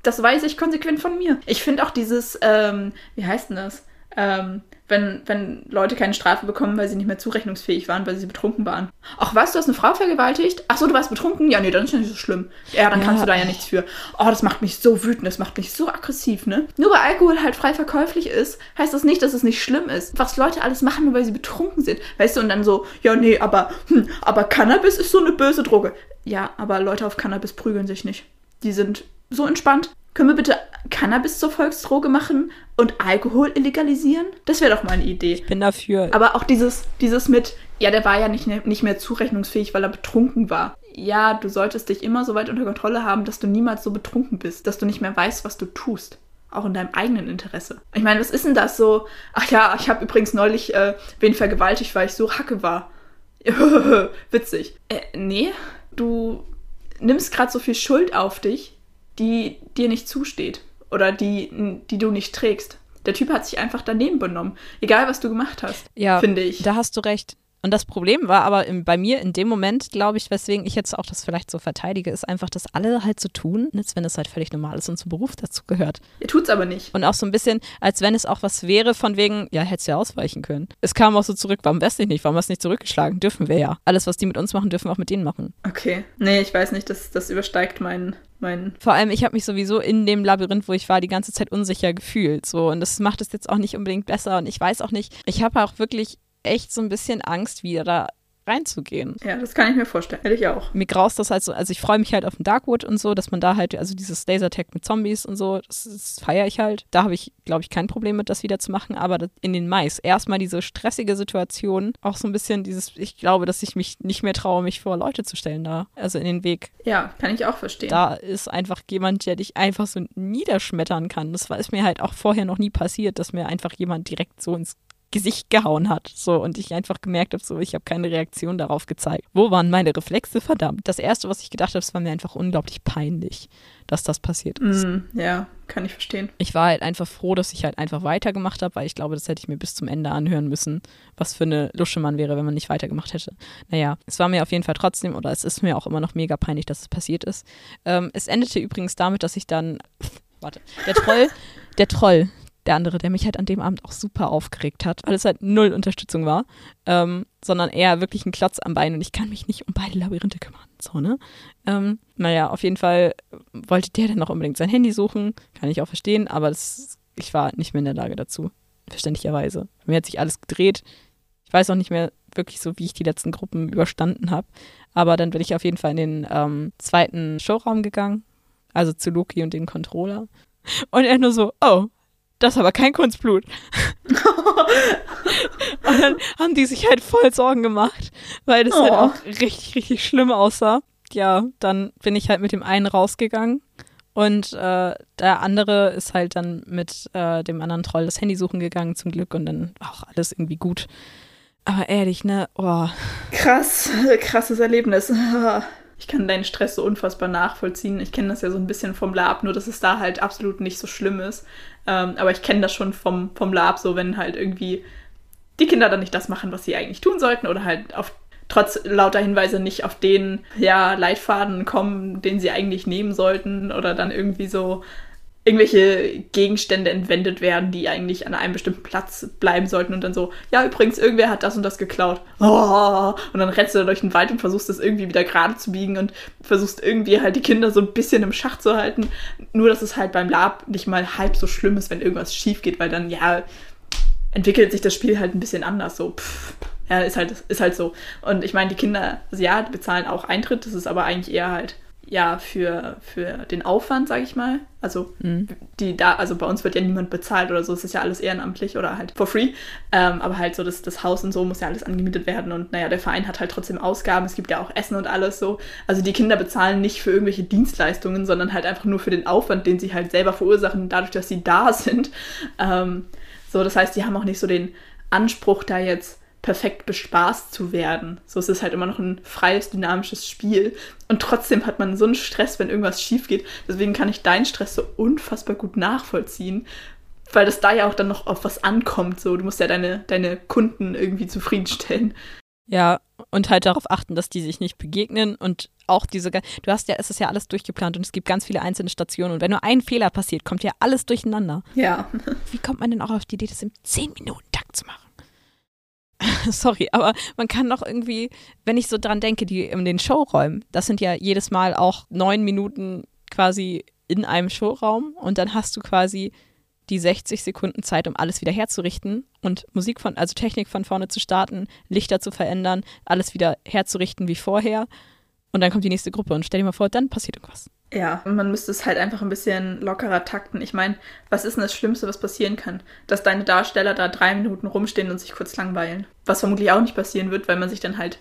Das weiß ich konsequent von mir. Ich finde auch dieses, ähm, wie heißt denn das? Ähm, wenn, wenn Leute keine Strafe bekommen, weil sie nicht mehr zurechnungsfähig waren, weil sie betrunken waren. Ach was, du hast eine Frau vergewaltigt? Ach so, du warst betrunken? Ja, nee, dann ist ja nicht so schlimm. Ja, dann ja. kannst du da ja nichts für. Oh, das macht mich so wütend, das macht mich so aggressiv, ne? Nur weil Alkohol halt frei verkäuflich ist, heißt das nicht, dass es nicht schlimm ist. Was Leute alles machen, nur weil sie betrunken sind. Weißt du, und dann so, ja, nee, aber, hm, aber Cannabis ist so eine böse Droge. Ja, aber Leute auf Cannabis prügeln sich nicht. Die sind so entspannt. Können wir bitte Cannabis zur Volksdroge machen und Alkohol illegalisieren? Das wäre doch mal eine Idee. Ich bin dafür. Aber auch dieses, dieses mit, ja, der war ja nicht, nicht mehr zurechnungsfähig, weil er betrunken war. Ja, du solltest dich immer so weit unter Kontrolle haben, dass du niemals so betrunken bist, dass du nicht mehr weißt, was du tust. Auch in deinem eigenen Interesse. Ich meine, was ist denn das so? Ach ja, ich habe übrigens neulich äh, wen vergewaltigt, weil ich so hacke war. Witzig. Äh, nee, du nimmst gerade so viel Schuld auf dich, die dir nicht zusteht oder die, die du nicht trägst. Der Typ hat sich einfach daneben benommen, egal was du gemacht hast, ja, finde ich. Da hast du recht. Und das Problem war aber im, bei mir in dem Moment, glaube ich, weswegen ich jetzt auch das vielleicht so verteidige, ist einfach, dass alle halt so tun, als wenn es halt völlig normal ist und zum Beruf dazu gehört. Ihr tut's aber nicht. Und auch so ein bisschen, als wenn es auch was wäre, von wegen, ja, hättest du ja ausweichen können. Es kam auch so zurück, warum wärst du nicht? Warum hast du nicht zurückgeschlagen? Dürfen wir ja. Alles, was die mit uns machen, dürfen wir auch mit denen machen. Okay. Nee, ich weiß nicht, das, das übersteigt meinen mein Vor allem, ich habe mich sowieso in dem Labyrinth, wo ich war, die ganze Zeit unsicher gefühlt. So. Und das macht es jetzt auch nicht unbedingt besser. Und ich weiß auch nicht, ich habe auch wirklich echt so ein bisschen Angst, wieder reinzugehen. Ja, das kann ich mir vorstellen. Hätte ich auch. Mir graust das halt so, also ich freue mich halt auf den Darkwood und so, dass man da halt, also dieses Lasertag mit Zombies und so, das, das feiere ich halt. Da habe ich, glaube ich, kein Problem mit, das wieder zu machen, aber in den Mais erstmal diese stressige Situation, auch so ein bisschen dieses, ich glaube, dass ich mich nicht mehr traue, mich vor Leute zu stellen da, also in den Weg. Ja, kann ich auch verstehen. Da ist einfach jemand, der dich einfach so niederschmettern kann. Das ist mir halt auch vorher noch nie passiert, dass mir einfach jemand direkt so ins Gesicht gehauen hat. So, und ich einfach gemerkt habe, so, ich habe keine Reaktion darauf gezeigt. Wo waren meine Reflexe? Verdammt. Das erste, was ich gedacht habe, es war mir einfach unglaublich peinlich, dass das passiert ist. Mm, ja, kann ich verstehen. Ich war halt einfach froh, dass ich halt einfach weitergemacht habe, weil ich glaube, das hätte ich mir bis zum Ende anhören müssen, was für eine Lusche man wäre, wenn man nicht weitergemacht hätte. Naja, es war mir auf jeden Fall trotzdem, oder es ist mir auch immer noch mega peinlich, dass es passiert ist. Ähm, es endete übrigens damit, dass ich dann. Warte, der Troll, der Troll, der andere, der mich halt an dem Abend auch super aufgeregt hat, weil es halt null Unterstützung war, ähm, sondern eher wirklich ein Klotz am Bein und ich kann mich nicht um beide Labyrinthe kümmern. So, ne? Ähm, naja, auf jeden Fall wollte der dann noch unbedingt sein Handy suchen, kann ich auch verstehen, aber das, ich war nicht mehr in der Lage dazu, verständlicherweise. Mir hat sich alles gedreht. Ich weiß auch nicht mehr wirklich so, wie ich die letzten Gruppen überstanden habe, aber dann bin ich auf jeden Fall in den ähm, zweiten Showraum gegangen, also zu Loki und dem Controller. Und er nur so, oh, das ist aber kein Kunstblut. und dann haben die sich halt voll Sorgen gemacht, weil das halt oh. halt auch richtig, richtig schlimm aussah. Ja, dann bin ich halt mit dem einen rausgegangen und äh, der andere ist halt dann mit äh, dem anderen Troll das Handy suchen gegangen, zum Glück, und dann auch alles irgendwie gut. Aber ehrlich, ne? Oh. Krass, krasses Erlebnis. ich kann deinen Stress so unfassbar nachvollziehen. Ich kenne das ja so ein bisschen vom Lab, nur dass es da halt absolut nicht so schlimm ist. Ähm, aber ich kenne das schon vom, vom Lab, so wenn halt irgendwie die Kinder dann nicht das machen, was sie eigentlich tun sollten oder halt auf trotz lauter Hinweise nicht auf den ja, Leitfaden kommen, den sie eigentlich nehmen sollten oder dann irgendwie so irgendwelche Gegenstände entwendet werden, die eigentlich an einem bestimmten Platz bleiben sollten und dann so, ja, übrigens, irgendwer hat das und das geklaut. Oh, und dann rennst du durch den Wald und versuchst das irgendwie wieder gerade zu biegen und versuchst irgendwie halt die Kinder so ein bisschen im Schach zu halten. Nur, dass es halt beim Lab nicht mal halb so schlimm ist, wenn irgendwas schief geht, weil dann, ja, entwickelt sich das Spiel halt ein bisschen anders. So, pff, ja, ist halt, ist halt so. Und ich meine, die Kinder, also ja, die bezahlen auch Eintritt, das ist aber eigentlich eher halt ja für, für den Aufwand, sage ich mal. Also mhm. die da, also bei uns wird ja niemand bezahlt oder so, es ist ja alles ehrenamtlich oder halt for free. Ähm, aber halt so das, das Haus und so muss ja alles angemietet werden und naja, der Verein hat halt trotzdem Ausgaben, es gibt ja auch Essen und alles so. Also die Kinder bezahlen nicht für irgendwelche Dienstleistungen, sondern halt einfach nur für den Aufwand, den sie halt selber verursachen, dadurch, dass sie da sind. Ähm, so, das heißt, die haben auch nicht so den Anspruch, da jetzt perfekt bespaßt zu werden. So es ist halt immer noch ein freies, dynamisches Spiel. Und trotzdem hat man so einen Stress, wenn irgendwas schief geht. Deswegen kann ich deinen Stress so unfassbar gut nachvollziehen. Weil das da ja auch dann noch auf was ankommt. So, du musst ja deine, deine Kunden irgendwie zufriedenstellen. Ja, und halt darauf achten, dass die sich nicht begegnen und auch diese, du hast ja, es ist ja alles durchgeplant und es gibt ganz viele einzelne Stationen und wenn nur ein Fehler passiert, kommt ja alles durcheinander. Ja. Wie kommt man denn auch auf die Idee, das im 10 Minuten Takt zu machen? Sorry, aber man kann doch irgendwie, wenn ich so dran denke, die in den Showräumen, das sind ja jedes Mal auch neun Minuten quasi in einem Showraum und dann hast du quasi die 60 Sekunden Zeit, um alles wieder herzurichten und Musik von, also Technik von vorne zu starten, Lichter zu verändern, alles wieder herzurichten wie vorher. Und dann kommt die nächste Gruppe und stell dir mal vor, dann passiert irgendwas. Ja, man müsste es halt einfach ein bisschen lockerer takten. Ich meine, was ist denn das Schlimmste, was passieren kann? Dass deine Darsteller da drei Minuten rumstehen und sich kurz langweilen. Was vermutlich auch nicht passieren wird, weil man sich dann halt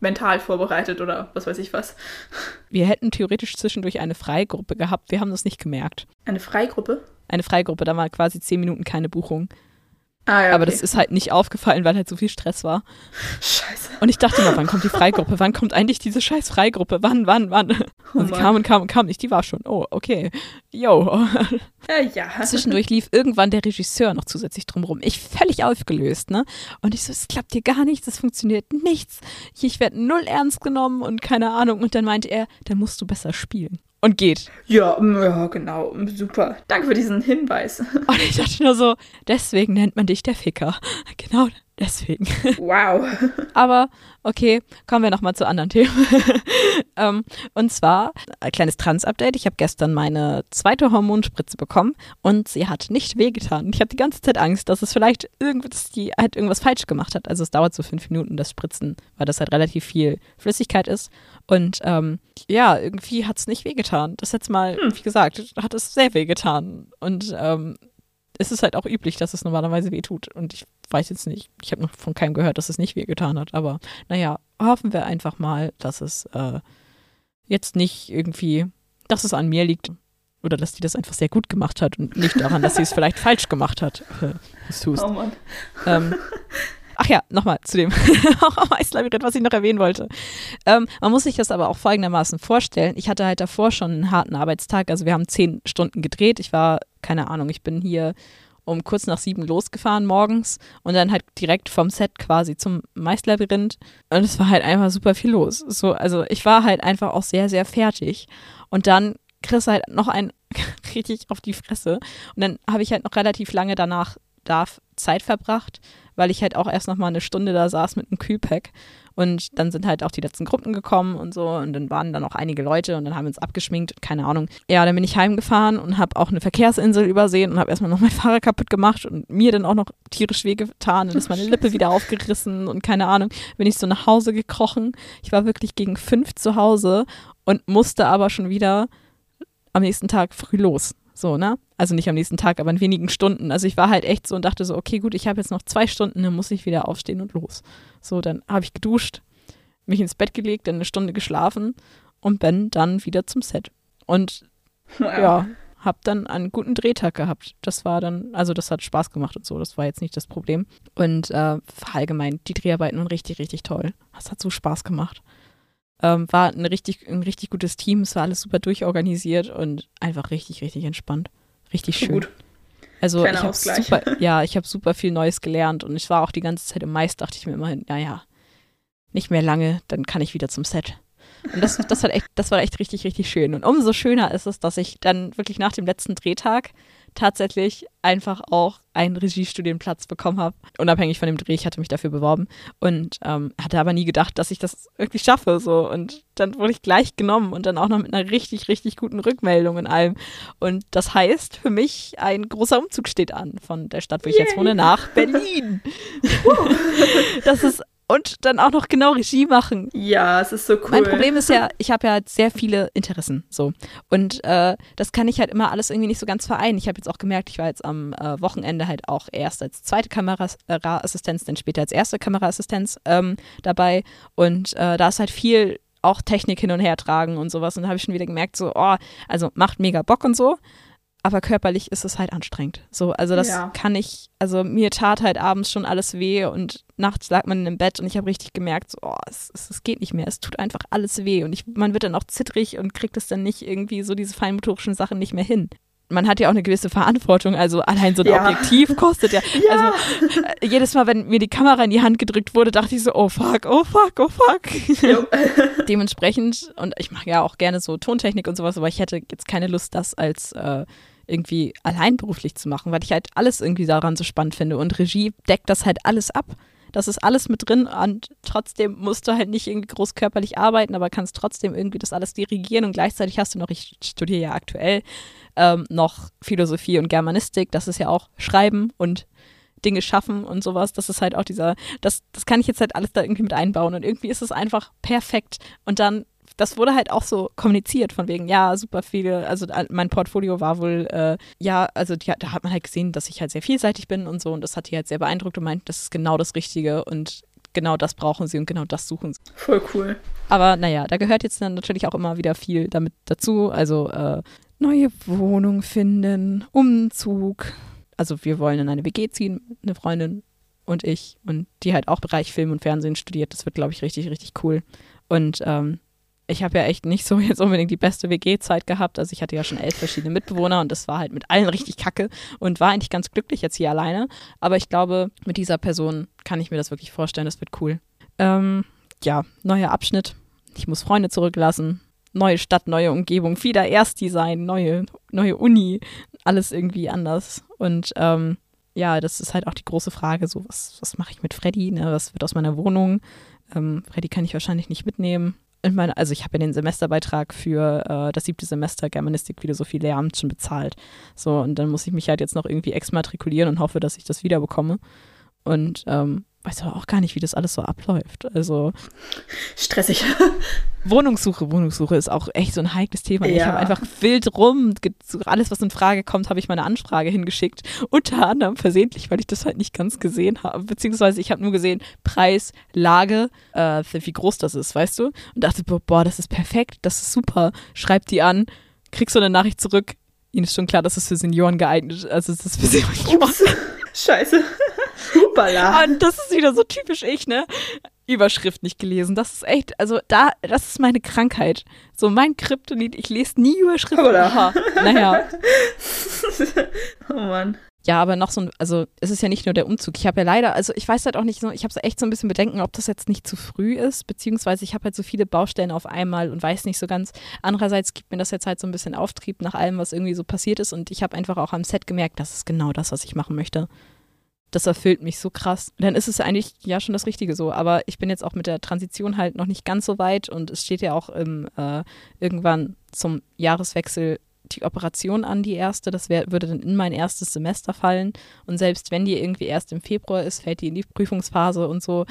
mental vorbereitet oder was weiß ich was. Wir hätten theoretisch zwischendurch eine Freigruppe gehabt. Wir haben das nicht gemerkt. Eine Freigruppe? Eine Freigruppe, da war quasi zehn Minuten keine Buchung. Ah, ja, okay. Aber das ist halt nicht aufgefallen, weil halt so viel Stress war. Scheiße. Und ich dachte immer, wann kommt die Freigruppe? Wann kommt eigentlich diese scheiß Freigruppe? Wann, wann, wann? Oh Und sie Mann. kam und kam und kam nicht. Die war schon. Oh, okay. Yo. Ja, ja. Zwischendurch lief irgendwann der Regisseur noch zusätzlich drumrum. Ich völlig aufgelöst, ne? Und ich so, es klappt hier gar nichts, es funktioniert nichts. Ich werde null ernst genommen und keine Ahnung. Und dann meinte er, dann musst du besser spielen. Und geht. Ja, mm, ja, genau. Super. Danke für diesen Hinweis. Und ich dachte nur so, deswegen nennt man dich der Ficker. Genau deswegen. Wow. Aber okay, kommen wir nochmal zu anderen Themen. ähm, und zwar ein kleines Trans-Update. Ich habe gestern meine zweite Hormonspritze bekommen und sie hat nicht wehgetan. Ich habe die ganze Zeit Angst, dass es vielleicht irgendwas, die halt irgendwas falsch gemacht hat. Also es dauert so fünf Minuten, das Spritzen, weil das halt relativ viel Flüssigkeit ist. Und ähm, ja, irgendwie hat es nicht wehgetan. Das letzte Mal, wie gesagt, hat es sehr wehgetan. Und ähm, es ist halt auch üblich, dass es normalerweise weh tut. Und ich weiß jetzt nicht, ich habe noch von keinem gehört, dass es nicht wehgetan hat. Aber naja, hoffen wir einfach mal, dass es äh, jetzt nicht irgendwie, dass es an mir liegt. Oder dass die das einfach sehr gut gemacht hat und nicht daran, dass sie es vielleicht falsch gemacht hat. Äh. Oh Mann. Ähm, ach ja, nochmal zu dem Eislabyrinth, was ich noch erwähnen wollte. Ähm, man muss sich das aber auch folgendermaßen vorstellen. Ich hatte halt davor schon einen harten Arbeitstag. Also wir haben zehn Stunden gedreht. Ich war, keine Ahnung, ich bin hier um kurz nach sieben losgefahren morgens und dann halt direkt vom Set quasi zum Maislabyrinth. Und es war halt einfach super viel los. So, also ich war halt einfach auch sehr, sehr fertig. Und dann kriegst halt noch ein richtig auf die Fresse. Und dann habe ich halt noch relativ lange danach da Zeit verbracht, weil ich halt auch erst noch mal eine Stunde da saß mit einem Kühlpack. Und dann sind halt auch die letzten Gruppen gekommen und so. Und dann waren da noch einige Leute und dann haben wir uns abgeschminkt. Keine Ahnung. Ja, dann bin ich heimgefahren und habe auch eine Verkehrsinsel übersehen und habe erstmal noch mein Fahrrad kaputt gemacht und mir dann auch noch tierisch wehgetan. Dann ist meine Lippe wieder aufgerissen und keine Ahnung. Bin ich so nach Hause gekrochen. Ich war wirklich gegen fünf zu Hause und musste aber schon wieder am nächsten Tag früh los. So, ne? Also nicht am nächsten Tag, aber in wenigen Stunden. Also ich war halt echt so und dachte so, okay, gut, ich habe jetzt noch zwei Stunden, dann muss ich wieder aufstehen und los. So, dann habe ich geduscht, mich ins Bett gelegt, dann eine Stunde geschlafen und bin dann wieder zum Set. Und Wow. ja, habe dann einen guten Drehtag gehabt. Das war dann, also das hat Spaß gemacht und so, das war jetzt nicht das Problem. Und äh, allgemein, die Dreharbeiten waren richtig, richtig toll. Das hat so Spaß gemacht. Ähm, war ein richtig, ein richtig gutes Team, es war alles super durchorganisiert und einfach richtig, richtig entspannt. Richtig schön. Gut. Also Kleiner ich habe super, ja, ich habe super viel Neues gelernt und ich war auch die ganze Zeit im Mais, dachte ich mir immerhin, naja, nicht mehr lange, dann kann ich wieder zum Set. Und das, das, hat echt, das war echt richtig, richtig schön. Und umso schöner ist es, dass ich dann wirklich nach dem letzten Drehtag tatsächlich einfach auch einen Regiestudienplatz bekommen habe. Unabhängig von dem Dreh, ich hatte mich dafür beworben und ähm, hatte aber nie gedacht, dass ich das wirklich schaffe. So. Und dann wurde ich gleich genommen und dann auch noch mit einer richtig, richtig guten Rückmeldung in allem. Und das heißt für mich, ein großer Umzug steht an von der Stadt, wo ich jetzt Yay. wohne, nach Berlin. das ist und dann auch noch genau Regie machen. Ja, es ist so cool. Mein Problem ist ja, ich habe ja sehr viele Interessen so und äh, das kann ich halt immer alles irgendwie nicht so ganz vereinen. Ich habe jetzt auch gemerkt, ich war jetzt am äh, Wochenende halt auch erst als zweite Kameraassistenz, dann später als erste Kameraassistenz ähm, dabei und äh, da ist halt viel auch Technik hin und her tragen und sowas und da habe ich schon wieder gemerkt so, oh, also macht mega Bock und so, aber körperlich ist es halt anstrengend. So, also das Ja. kann ich, also mir tat halt abends schon alles weh und nachts lag man im Bett und ich habe richtig gemerkt, so, oh, es, es, es geht nicht mehr, es tut einfach alles weh und ich, man wird dann auch zittrig und kriegt es dann nicht irgendwie so diese feinmotorischen Sachen nicht mehr hin. man hat ja auch eine gewisse Verantwortung. Also allein so ein Ja. Objektiv kostet ja. Ja. Also äh, jedes Mal, wenn mir die Kamera in die Hand gedrückt wurde, dachte ich so, oh fuck, oh fuck, oh fuck. Dementsprechend, und ich mache ja auch gerne so Tontechnik und sowas, aber ich hätte jetzt keine Lust, das als äh, irgendwie allein beruflich zu machen, weil ich halt alles irgendwie daran so spannend finde. Und Regie deckt das halt alles ab. Das ist alles mit drin und trotzdem musst du halt nicht irgendwie groß körperlich arbeiten, aber kannst trotzdem irgendwie das alles dirigieren und gleichzeitig hast du noch, ich studiere ja aktuell ähm, noch Philosophie und Germanistik, das ist ja auch Schreiben und Dinge schaffen und sowas. Das ist halt auch dieser, das, das kann ich jetzt halt alles da irgendwie mit einbauen und irgendwie ist es einfach perfekt. Und dann, das wurde halt auch so kommuniziert von wegen, ja, super viele, also äh, mein Portfolio war wohl, äh, ja, also die, da hat man halt gesehen, dass ich halt sehr vielseitig bin und so und das hat die halt sehr beeindruckt und meint, das ist genau das Richtige und genau das brauchen sie und genau das suchen sie. Voll cool. Aber naja, da gehört jetzt dann natürlich auch immer wieder viel damit dazu. Also äh, neue Wohnung finden, Umzug. Also wir wollen in eine WG ziehen, eine Freundin und ich. Und die halt auch Bereich Film und Fernsehen studiert. Das wird, glaube ich, richtig, richtig cool. Und ähm, ich habe ja echt nicht so jetzt unbedingt die beste WG-Zeit gehabt. Also ich hatte ja schon elf verschiedene Mitbewohner und das war halt mit allen richtig kacke und war eigentlich ganz glücklich jetzt hier alleine. Aber ich glaube, mit dieser Person kann ich mir das wirklich vorstellen. Das wird cool. Ähm, ja, neuer Abschnitt. Ich muss Freunde zurücklassen. Neue Stadt, neue Umgebung, wieder Erstdesign, neue, neue Uni, alles irgendwie anders. Und ähm, ja, das ist halt auch die große Frage, so was, was mache ich mit Freddy, ne? was wird aus meiner Wohnung? Ähm, Freddy kann ich wahrscheinlich nicht mitnehmen. Ich meine, also ich habe ja den Semesterbeitrag für äh, das siebte Semester Germanistik, Philosophie, Lehramt schon bezahlt. So, und dann muss ich mich halt jetzt noch irgendwie exmatrikulieren und hoffe, dass ich das wiederbekomme. Und ähm, weiß aber auch gar nicht, wie das alles so abläuft. Also Stressig. Wohnungssuche, Wohnungssuche ist auch echt so ein heikles Thema. Ich Ja. habe einfach wild rum, alles, was in Frage kommt, habe ich meine Anfrage hingeschickt. Unter anderem versehentlich, weil ich das halt nicht ganz gesehen habe. Beziehungsweise ich habe nur gesehen, Preis, Lage, äh, wie groß das ist, weißt du? Und dachte, boah, boah, das ist perfekt, das ist super. Schreib die an, kriegst so eine Nachricht zurück. Ihnen ist schon klar, dass es für Senioren geeignet ist. Also es ist für Senioren. Ups. Scheiße. Hupala. Und das ist wieder so typisch ich, ne? Überschrift nicht gelesen. Das ist echt, also da, das ist meine Krankheit. So mein Kryptonit, ich lese nie Überschriften. Oder? Aha. Naja. oh Mann. Ja, aber noch so ein, also es ist ja nicht nur der Umzug. Ich habe ja leider, also ich weiß halt auch nicht so, ich habe echt so ein bisschen Bedenken, ob das jetzt nicht zu früh ist, beziehungsweise ich habe halt so viele Baustellen auf einmal und weiß nicht so ganz. Andererseits gibt mir das jetzt halt so ein bisschen Auftrieb nach allem, was irgendwie so passiert ist und ich habe einfach auch am Set gemerkt, das ist genau das, was ich machen möchte. Das erfüllt mich so krass. Dann ist es eigentlich ja schon das Richtige so. Aber ich bin jetzt auch mit der Transition halt noch nicht ganz so weit und es steht ja auch im, äh, irgendwann zum Jahreswechsel die Operation an, die erste. Das wär, würde dann in mein erstes Semester fallen. Und selbst wenn die irgendwie erst im Februar ist, fällt die in die Prüfungsphase und so.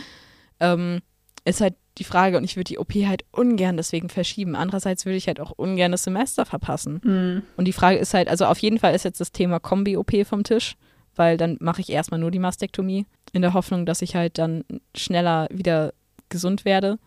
Ähm, ist halt die Frage, und ich würde die OP halt ungern deswegen verschieben. Andererseits würde ich halt auch ungern das Semester verpassen. Hm. Und die Frage ist halt, also auf jeden Fall ist jetzt das Thema Kombi-OP vom Tisch, weil dann mache ich erstmal nur die Mastektomie, in der Hoffnung, dass ich halt dann schneller wieder gesund werde.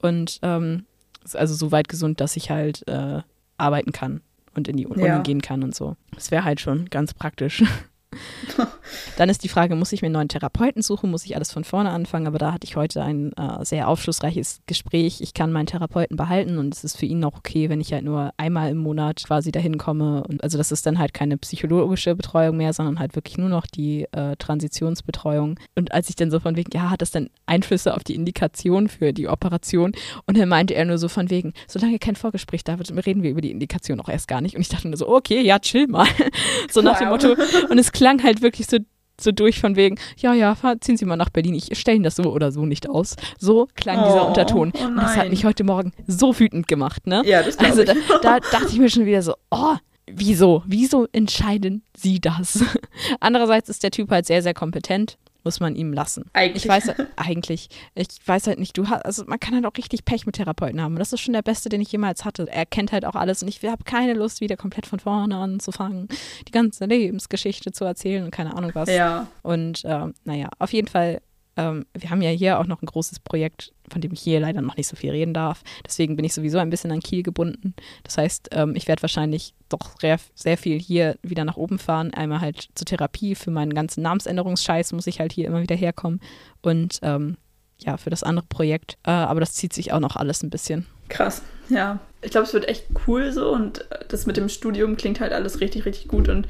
Und ähm, also so weit gesund, dass ich halt äh, arbeiten kann und in die Uni Ja. gehen kann und so. Das wäre halt schon ganz praktisch. Dann ist die Frage, muss ich mir einen neuen Therapeuten suchen? Muss ich alles von vorne anfangen? Aber da hatte ich heute ein äh, sehr aufschlussreiches Gespräch. Ich kann meinen Therapeuten behalten und es ist für ihn auch okay, wenn ich halt nur einmal im Monat quasi dahin komme. Und also das ist dann halt keine psychologische Betreuung mehr, sondern halt wirklich nur noch die äh, Transitionsbetreuung. Und als ich dann so von wegen, ja, hat das dann Einflüsse auf die Indikation für die Operation? Und dann meinte er nur so von wegen, solange kein Vorgespräch da wird, reden wir über die Indikation auch erst gar nicht. Und ich dachte nur so, okay, ja, chill mal. so nach dem. Motto, und es klang halt wirklich so, so durch von wegen, ja, ja, ziehen Sie mal nach Berlin, ich stelle Ihnen das so oder so nicht aus. So klang dieser Oh, Unterton. oh und das hat mich heute Morgen so wütend gemacht, ne? Ja, das Also da, da dachte ich mir schon wieder so, oh, wieso? Wieso entscheiden Sie das? Andererseits ist der Typ halt sehr, sehr kompetent. Muss man ihm lassen. Eigentlich. Ich weiß halt- eigentlich, ich weiß halt nicht, du hast, also man kann halt auch richtig Pech mit Therapeuten haben. Das ist schon der beste, den ich jemals hatte. Er kennt halt auch alles und ich habe keine Lust, wieder komplett von vorne anzufangen, die ganze Lebensgeschichte zu erzählen und keine Ahnung was. ja. Und ähm, naja, auf jeden Fall, ähm, wir haben ja hier auch noch ein großes Projekt, von dem ich hier leider noch nicht so viel reden darf. Deswegen bin ich sowieso ein bisschen an Kiel gebunden. Das heißt, ähm, ich werde wahrscheinlich doch sehr, viel hier wieder nach oben fahren. Einmal halt zur Therapie, für meinen ganzen Namensänderungsscheiß muss ich halt hier immer wieder herkommen. Und ähm, ja, für das andere Projekt. Äh, aber das zieht sich auch noch alles ein bisschen. Krass. Ja. Ich glaube, es wird echt cool so und das mit dem Studium klingt halt alles richtig, richtig gut und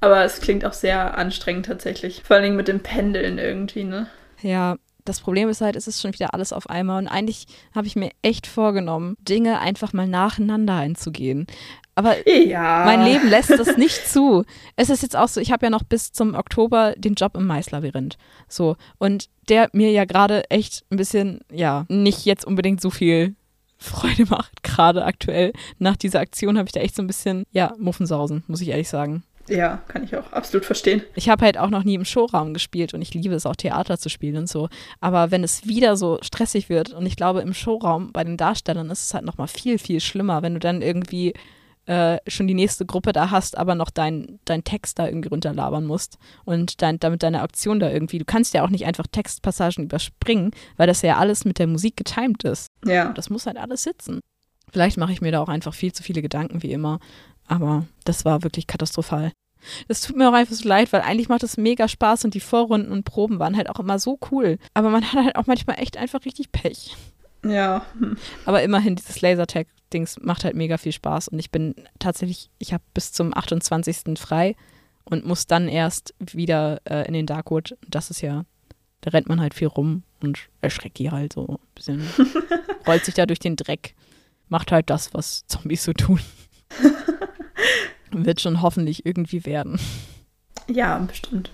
aber es klingt auch sehr anstrengend tatsächlich. Vor allen Dingen mit dem Pendeln irgendwie, ne? Ja, das Problem ist halt, es ist schon wieder alles auf einmal und eigentlich habe ich mir echt vorgenommen, Dinge einfach mal nacheinander einzugehen. Aber ja. mein Leben lässt das nicht zu. Es ist jetzt auch so, ich habe ja noch bis zum Oktober den Job im Maislabyrinth. So. Und der mir ja gerade echt ein bisschen, ja, nicht jetzt unbedingt so viel Freude macht, gerade aktuell. Nach dieser Aktion habe ich da echt so ein bisschen, ja, Muffensausen, muss ich ehrlich sagen. Ja, kann ich auch absolut verstehen. Ich habe halt auch noch nie im Showraum gespielt und ich liebe es auch Theater zu spielen und so. Aber wenn es wieder so stressig wird und ich glaube im Showraum bei den Darstellern ist es halt noch mal viel viel schlimmer, wenn du dann irgendwie äh, schon die nächste Gruppe da hast, aber noch deinen dein Text da irgendwie runterlabern musst und dein, damit deine Aktion da irgendwie. Du kannst ja auch nicht einfach Textpassagen überspringen, weil das ja alles mit der Musik getimt ist. Ja. Das muss halt alles sitzen. Vielleicht mache ich mir da auch einfach viel zu viele Gedanken wie immer, aber das war wirklich katastrophal. Das tut mir auch einfach so leid, weil eigentlich macht es mega Spaß und die Vorrunden und Proben waren halt auch immer so cool. Aber man hat halt auch manchmal echt einfach richtig Pech. Ja. Aber immerhin, dieses Lasertag-Dings macht halt mega viel Spaß. Und ich bin tatsächlich, ich habe bis zum 28. frei und muss dann erst wieder äh, in den Darkwood. Das ist ja, da rennt man halt viel rum und erschreckt die halt so ein bisschen. rollt sich da durch den Dreck. Macht halt das, was Zombies so tun. Wird schon hoffentlich irgendwie werden. Ja, bestimmt.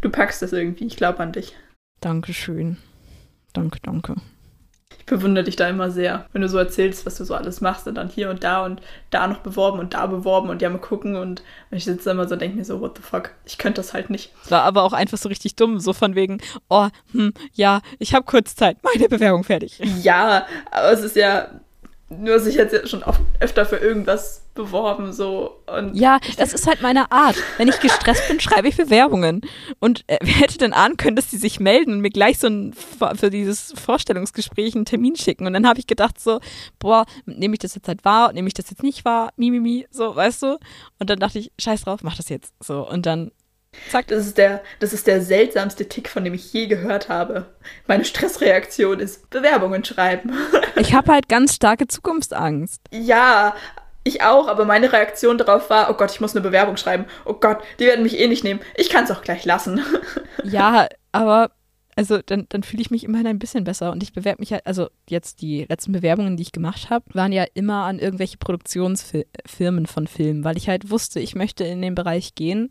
Du packst das irgendwie. Ich glaube an dich. Dankeschön. Danke, danke. Ich bewundere dich da immer sehr, wenn du so erzählst, was du so alles machst und dann hier und da und da noch beworben und da beworben und ja mal gucken und ich sitze da immer so und denke mir so, what the fuck, ich könnte das halt nicht. War aber auch einfach so richtig dumm, so von wegen, oh, hm, ja, ich habe kurz Zeit, meine Bewerbung fertig. Ja, aber es ist ja, nur sich jetzt schon oft, öfter für irgendwas beworben so und Ja, das ist halt meine Art. Wenn ich gestresst bin, schreibe ich Bewerbungen. Und äh, wer hätte denn ahnen können, dass die sich melden und mir gleich so ein für dieses Vorstellungsgespräch einen Termin schicken? Und dann habe ich gedacht so, boah, nehme ich das jetzt halt wahr, nehme ich das jetzt nicht wahr, mimimi, mi, mi, so, weißt du? Und dann dachte ich, scheiß drauf, mach das jetzt. So, und dann Zack. Das ist, der, das ist der seltsamste Tick, von dem ich je gehört habe. Meine Stressreaktion ist Bewerbungen schreiben. Ich habe halt ganz starke Zukunftsangst. Ja, ich auch, aber meine Reaktion darauf war, oh Gott, ich muss eine Bewerbung schreiben. Oh Gott, die werden mich eh nicht nehmen. Ich kann es auch gleich lassen. Ja, aber also dann, dann fühle ich mich immerhin ein bisschen besser und ich bewerbe mich halt, also jetzt die letzten Bewerbungen, die ich gemacht habe, waren ja immer an irgendwelche Produktionsfirmen von Filmen, weil ich halt wusste, ich möchte in den Bereich gehen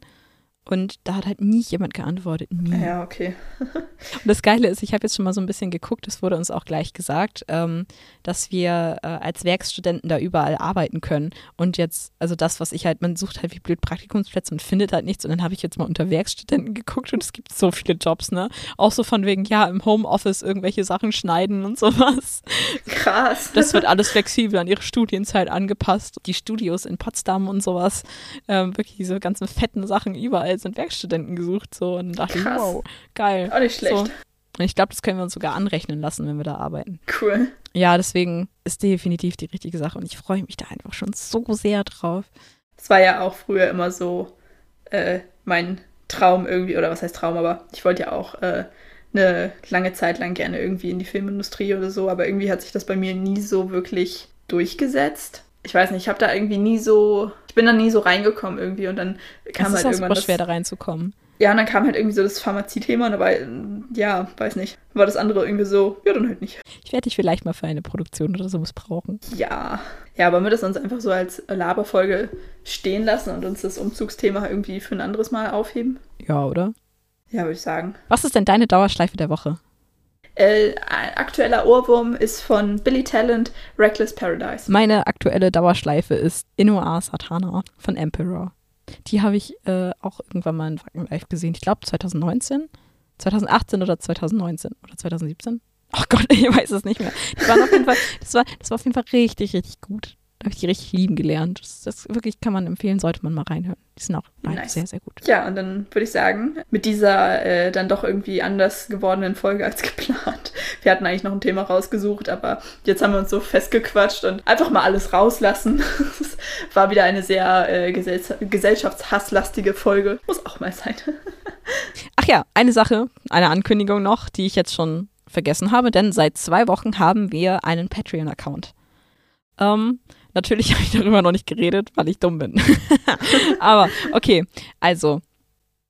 und da hat halt nie jemand geantwortet. Nie. Ja, okay. und das Geile ist, ich habe jetzt schon mal so ein bisschen geguckt, es wurde uns auch gleich gesagt, ähm, dass wir äh, als Werkstudenten da überall arbeiten können. Und jetzt, also das, was ich halt, man sucht halt wie blöd Praktikumsplätze und findet halt nichts. Und dann habe ich jetzt mal unter Werkstudenten geguckt und es gibt so viele Jobs, ne? Auch so von wegen, ja, im Homeoffice irgendwelche Sachen schneiden und sowas. Krass. Das wird alles flexibel an ihre Studienzeit angepasst. Die Studios in Potsdam und sowas, ähm, wirklich diese ganzen fetten Sachen überall sind Werkstudenten gesucht. So. Und dachte Krass. ich, wow, geil. Auch nicht schlecht. So. Und ich glaube, das können wir uns sogar anrechnen lassen, wenn wir da arbeiten. Cool. Ja, deswegen ist definitiv die richtige Sache und ich freue mich da einfach schon so sehr drauf. Das war ja auch früher immer so äh, mein Traum irgendwie, oder was heißt Traum, aber ich wollte ja auch äh, eine lange Zeit lang gerne irgendwie in die Filmindustrie oder so, aber irgendwie hat sich das bei mir nie so wirklich durchgesetzt. Ich weiß nicht, ich habe da irgendwie nie so, ich bin da nie so reingekommen irgendwie und dann kam es halt ist auch irgendwann das, schwer, da reinzukommen. ja, und dann kam halt irgendwie so das Pharmazie-Thema und dabei, ja, weiß nicht, war das andere irgendwie so, ja, dann halt nicht. Ich werde dich vielleicht mal für eine Produktion oder so missbrauchen. Ja, ja, wollen wir das uns einfach so als Laberfolge stehen lassen und uns das Umzugsthema irgendwie für ein anderes Mal aufheben? Ja, oder? Ja, würde ich sagen. Was ist denn deine Dauerschleife der Woche? Äh, aktueller Ohrwurm ist von Billy Talent, Reckless Paradise. Meine aktuelle Dauerschleife ist Inoa Satana von Emperor. Die habe ich äh, auch irgendwann mal in Wacken Live gesehen. Ich glaube 2019, 2018 oder 2019 oder 2017. Ach Gott, ich weiß es nicht mehr. Die waren auf jeden Fall, das war, das war auf jeden Fall richtig, richtig gut. Da habe ich die richtig lieben gelernt. Das, das wirklich kann man empfehlen, sollte man mal reinhören. Die sind auch Nice. sehr, sehr gut. Ja, und dann würde ich sagen, mit dieser äh, dann doch irgendwie anders gewordenen Folge als geplant. Wir hatten eigentlich noch ein Thema rausgesucht, aber jetzt haben wir uns so festgequatscht und einfach mal alles rauslassen. Es war wieder eine sehr äh, gesell gesellschaftshasslastige Folge. Muss auch mal sein. Ach ja, eine Sache, eine Ankündigung noch, die ich jetzt schon vergessen habe, denn seit zwei Wochen haben wir einen Patreon-Account. Ähm, Natürlich habe ich darüber noch nicht geredet, weil ich dumm bin. Aber okay, also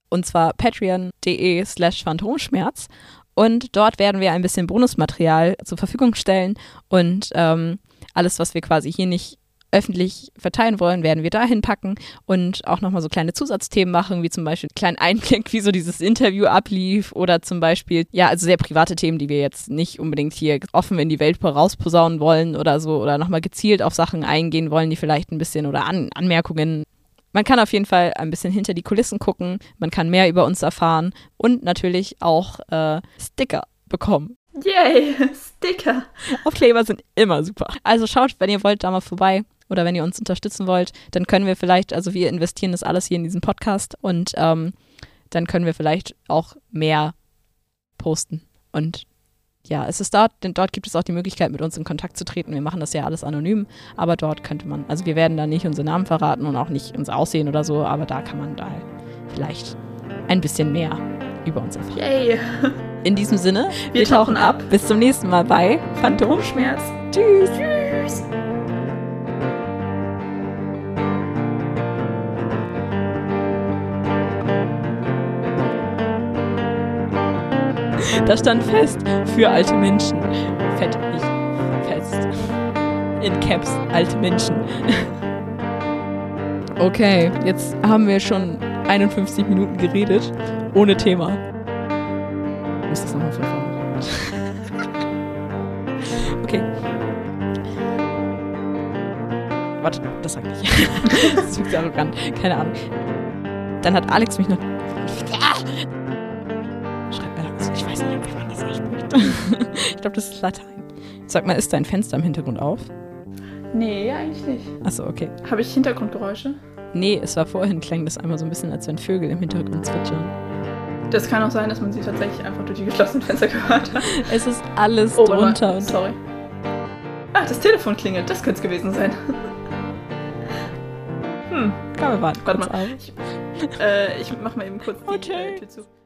und zwar patreon.de slash phantomschmerz und dort werden wir ein bisschen Bonusmaterial zur Verfügung stellen und ähm, alles, was wir quasi hier nicht öffentlich verteilen wollen, werden wir dahin packen und auch nochmal so kleine Zusatzthemen machen, wie zum Beispiel einen kleinen Einblick, wie so dieses Interview ablief oder zum Beispiel, ja, also sehr private Themen, die wir jetzt nicht unbedingt hier offen in die Welt rausposaunen wollen oder so oder nochmal gezielt auf Sachen eingehen wollen, die vielleicht ein bisschen oder An Anmerkungen man kann auf jeden Fall ein bisschen hinter die Kulissen gucken, man kann mehr über uns erfahren und natürlich auch äh, Sticker bekommen. Yay, Sticker. Aufkleber sind immer super. Also schaut, wenn ihr wollt, da mal vorbei oder wenn ihr uns unterstützen wollt, dann können wir vielleicht, also wir investieren das alles hier in diesen Podcast und ähm, dann können wir vielleicht auch mehr posten. Und ja, es ist dort, denn dort gibt es auch die Möglichkeit, mit uns in Kontakt zu treten. Wir machen das ja alles anonym, aber dort könnte man, also wir werden da nicht unsere Namen verraten und auch nicht unser Aussehen oder so, aber da kann man da vielleicht ein bisschen mehr über uns erfahren. Yay. In diesem Sinne, wir, wir tauchen ab. Bis zum nächsten Mal bei Phantomschmerz. Tschüss. Tschüss. Da stand fest für alte Menschen. Fett nicht fest. In Caps, alte Menschen. Okay, jetzt haben wir schon 51 Minuten geredet, ohne Thema. Ich muss das nochmal vorne. okay. Warte, das sag ich das ist wirklich arrogant. Keine Ahnung. Dann hat Alex mich noch ich glaube, das ist Latein. Sag mal, ist dein Fenster im Hintergrund auf? Nee, eigentlich nicht. Achso, okay. Habe ich Hintergrundgeräusche? Nee, es war vorhin, klang das einmal so ein bisschen, als wenn Vögel im Hintergrund zwitschern. Das kann auch sein, dass man sie tatsächlich einfach durch die geschlossenen Fenster gehört hat. Es ist alles oh, drunter. Und sorry. Ah, das Telefon klingelt. Das könnte es gewesen sein. hm. Kann wir warten. Warte mal. Ich, äh, ich mach mal eben kurz die okay. Tür zu.